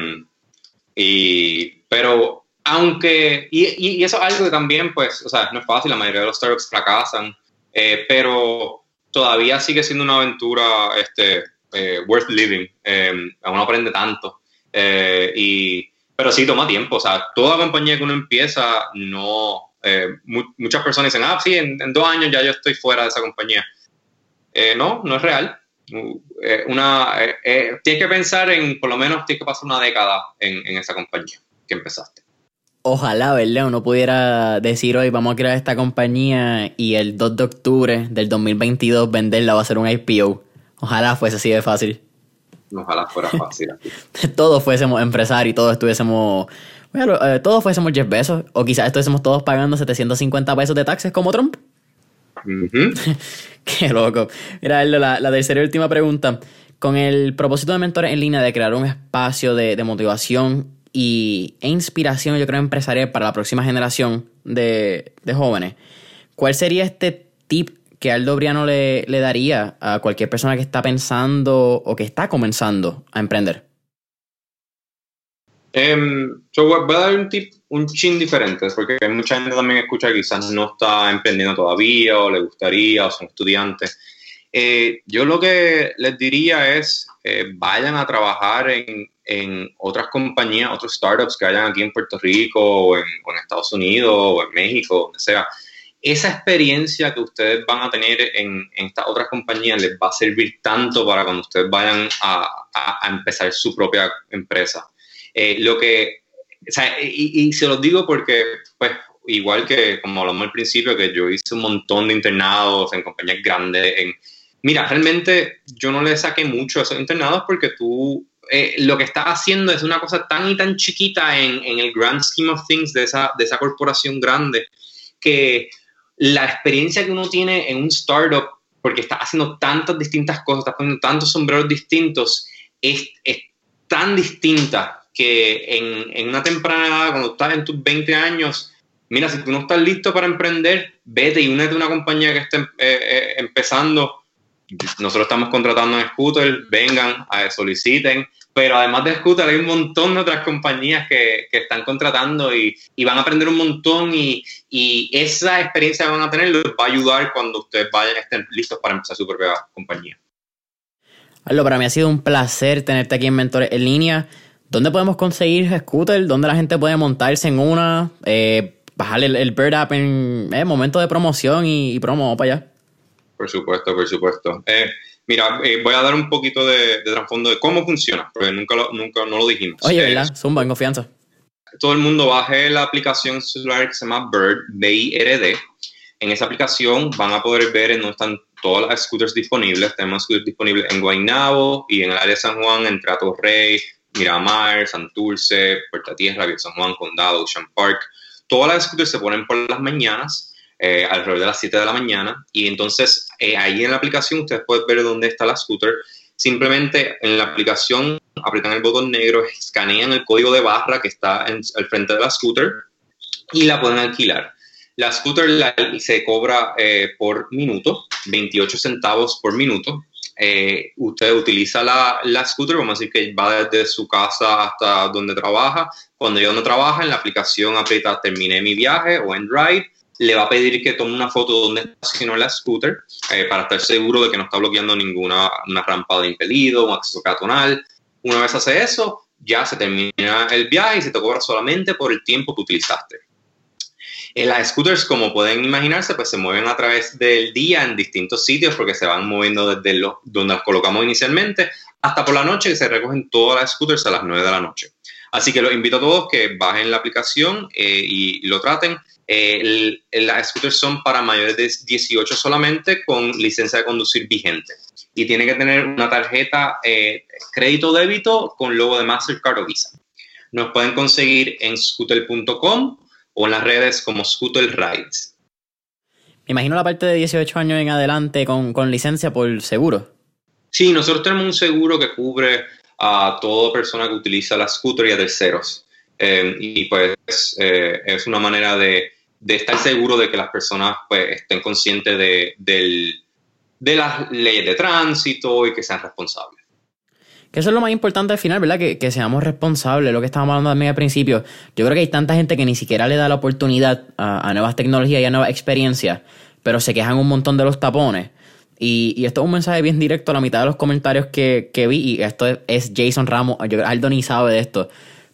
y, pero aunque, y, y, y eso es algo que también, pues, o sea, no es fácil, la mayoría de los startups fracasan, eh, pero todavía sigue siendo una aventura este, eh, worth living. Eh, uno aprende tanto. Eh, y pero sí toma tiempo, o sea, toda compañía que uno empieza, no, eh, mu muchas personas dicen, ah, sí, en, en, dos años ya yo estoy fuera de esa compañía. No, no es real. Eh, una, tienes que pensar en, por lo menos, tienes que pasar una década en, en esa compañía que empezaste. Ojalá, ¿verdad? Uno pudiera decir hoy, vamos a crear esta compañía y el 2 de octubre del 2022 venderla va a ser un IPO. Ojalá fuese así de fácil ojalá fuera fácil. todos fuésemos empresarios y todos estuviésemos, bueno, eh, todos fuésemos Jeff Bezos, o quizás estuviésemos todos pagando 750 pesos de taxes como Trump. Uh -huh. Qué loco. Mira, la, la tercera y última pregunta. Con el propósito de Mentores en Línea de crear un espacio de, de motivación y, e inspiración, yo creo, empresarial para la próxima generación de, de jóvenes, ¿cuál sería este tip que Aldo Briano le, le, daría a cualquier persona que está pensando o que está comenzando a emprender? Um, yo voy a dar un tip un chin diferente, porque hay mucha gente también escucha que quizás no está emprendiendo todavía o le gustaría o son estudiantes. Eh, yo lo que les diría es eh, vayan a trabajar en, en, otras compañías, otros startups que hayan aquí en Puerto Rico o en, o en Estados Unidos o en México, donde sea esa experiencia que ustedes van a tener en, en, estas otras compañías les va a servir tanto para cuando ustedes vayan a, a, a empezar su propia empresa. Eh, lo que, o sea, y, y, se los digo porque, pues, igual que como hablamos al principio, que yo hice un montón de internados en compañías grandes. En, mira, realmente yo no le saqué mucho a esos internados porque tú eh, lo que estás haciendo es una cosa tan y tan chiquita en, en el grand scheme of things de esa, de esa corporación grande que la experiencia que uno tiene en un startup, porque está haciendo tantas distintas cosas, está poniendo tantos sombreros distintos, es, es tan distinta que en, en, una temprana edad, cuando estás en tus 20 años, mira, si tú no estás listo para emprender, vete y únete a una compañía que esté eh, eh, empezando. Nosotros estamos contratando en Scooter, vengan, eh, soliciten, pero además de Scooter hay un montón de otras compañías que, que están contratando y, y, van a aprender un montón y, y, esa experiencia que van a tener les va a ayudar cuando ustedes vayan, estén listos para empezar su propia compañía. Aldo, para mí ha sido un placer tenerte aquí en Mentores en línea. ¿Dónde podemos conseguir Scooter? ¿Dónde la gente puede montarse en una? Eh, bajar el, el, Bird App en eh, momento de promoción y, y promo para allá. Por supuesto, por supuesto. Eh, Mira, eh, voy a dar un poquito de, trasfondo de cómo funciona, porque nunca, nunca no lo dijimos. Oye, ¿verdad? Zumba, en confianza. Todo el mundo baje la aplicación celular que se llama Bird, B-I-R-D. En esa aplicación van a poder ver en dónde están todas las scooters disponibles. Tenemos scooters disponibles en Guaynabo y en el área de San Juan, en Trato Rey, Miramar, Santurce, Puerta Tierra, San Juan, Condado, Ocean Park. Todas las scooters se ponen por las mañanas eh, alrededor de las 7 de la mañana. Y entonces eh, ahí en la aplicación ustedes pueden ver dónde está la scooter. Simplemente en la aplicación aprietan el botón negro, escanean el código de barra que está en, al frente de la scooter y la pueden alquilar. La scooter se cobra eh, por minuto, 28 centavos por minuto. usted utiliza la, la, scooter, vamos a decir que va desde su casa hasta donde trabaja. Cuando ya no trabaja, en la aplicación aprieta terminé mi viaje o en ride le va a pedir que tome una foto donde estacionó la scooter eh, para estar seguro de que no está bloqueando ninguna una rampa de impedido, un acceso peatonal. Una vez hace eso, ya se termina el viaje y se te cobra solamente por el tiempo que utilizaste. Eh, las scooters, como pueden imaginarse, pues se mueven a través del día en distintos sitios porque se van moviendo desde los, donde las colocamos inicialmente hasta por la noche que se recogen todas las scooters a las 9 de la noche. Así que los invito a todos que bajen la aplicación eh, y lo traten. Eh, las scooters son para mayores de 18 solamente con licencia de conducir vigente. Y tiene que tener una tarjeta eh, crédito débito con logo de Mastercard o Visa. Nos pueden conseguir en scooter.com o en las redes como Scooter Rides. Me imagino la parte de 18 años en adelante con, con licencia por seguro. Sí, nosotros tenemos un seguro que cubre a toda persona que utiliza la scooter y a terceros. Eh, y pues es una manera de de estar seguro de que las personas pues, estén conscientes de, de las leyes de tránsito y que sean responsables. Que eso es lo más importante al final, ¿verdad? Que, seamos responsables, lo que estábamos hablando también al principio. Yo creo que hay tanta gente que ni siquiera le da la oportunidad a, nuevas tecnologías y a nuevas experiencias, pero se quejan un montón de los tapones. Y, esto es un mensaje bien directo a la mitad de los comentarios que, vi, y esto es, Jason Ramos, yo, Aldo ni sabe de esto.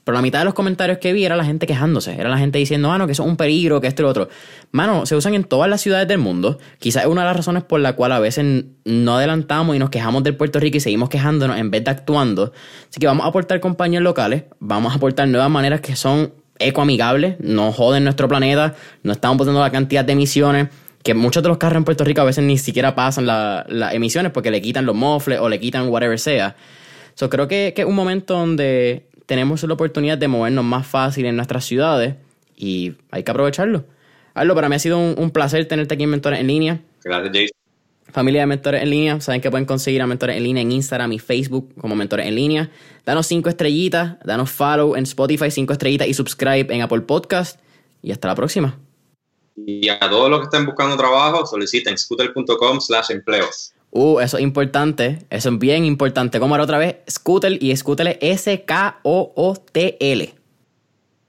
Pero la mitad de los comentarios que vi era la gente quejándose. Era la gente diciendo, ah, no, que eso es un peligro, que esto y lo otro. Mano, se usan en todas las ciudades del mundo. Quizás es una de las razones por la cual a veces no adelantamos y nos quejamos del Puerto Rico y seguimos quejándonos en vez de actuando. Así que vamos a aportar compañías locales, vamos a aportar nuevas maneras que son ecoamigables, no joden nuestro planeta, no estamos poniendo la cantidad de emisiones que muchos de los carros en Puerto Rico a veces ni siquiera pasan las emisiones porque le quitan los mofles o le quitan whatever sea. So, creo que, es un momento donde tenemos la oportunidad de movernos más fácil en nuestras ciudades y hay que aprovecharlo. Aldo, para mí ha sido un, placer tenerte aquí en Mentores en Línea. Gracias, Jason. Familia de Mentores en Línea, saben que pueden conseguir a Mentores en Línea en Instagram y Facebook como Mentores en Línea. Danos cinco estrellitas, danos follow en Spotify, cinco estrellitas y subscribe en Apple Podcast. Y hasta la próxima. Y a todos los que estén buscando trabajo, soliciten scooter.com slash empleos. Uh, eso es importante. Eso es bien importante. ¿Cómo era otra vez? Scooter y Scooter S-K-O-O-T-L.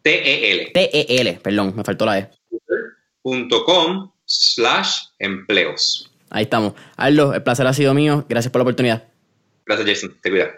T-E-L. T-E-L, perdón, me faltó la E. Scooter.com slash empleos. Ahí estamos. Aldo, el placer ha sido mío. Gracias por la oportunidad. Gracias, Jason. Te cuidas.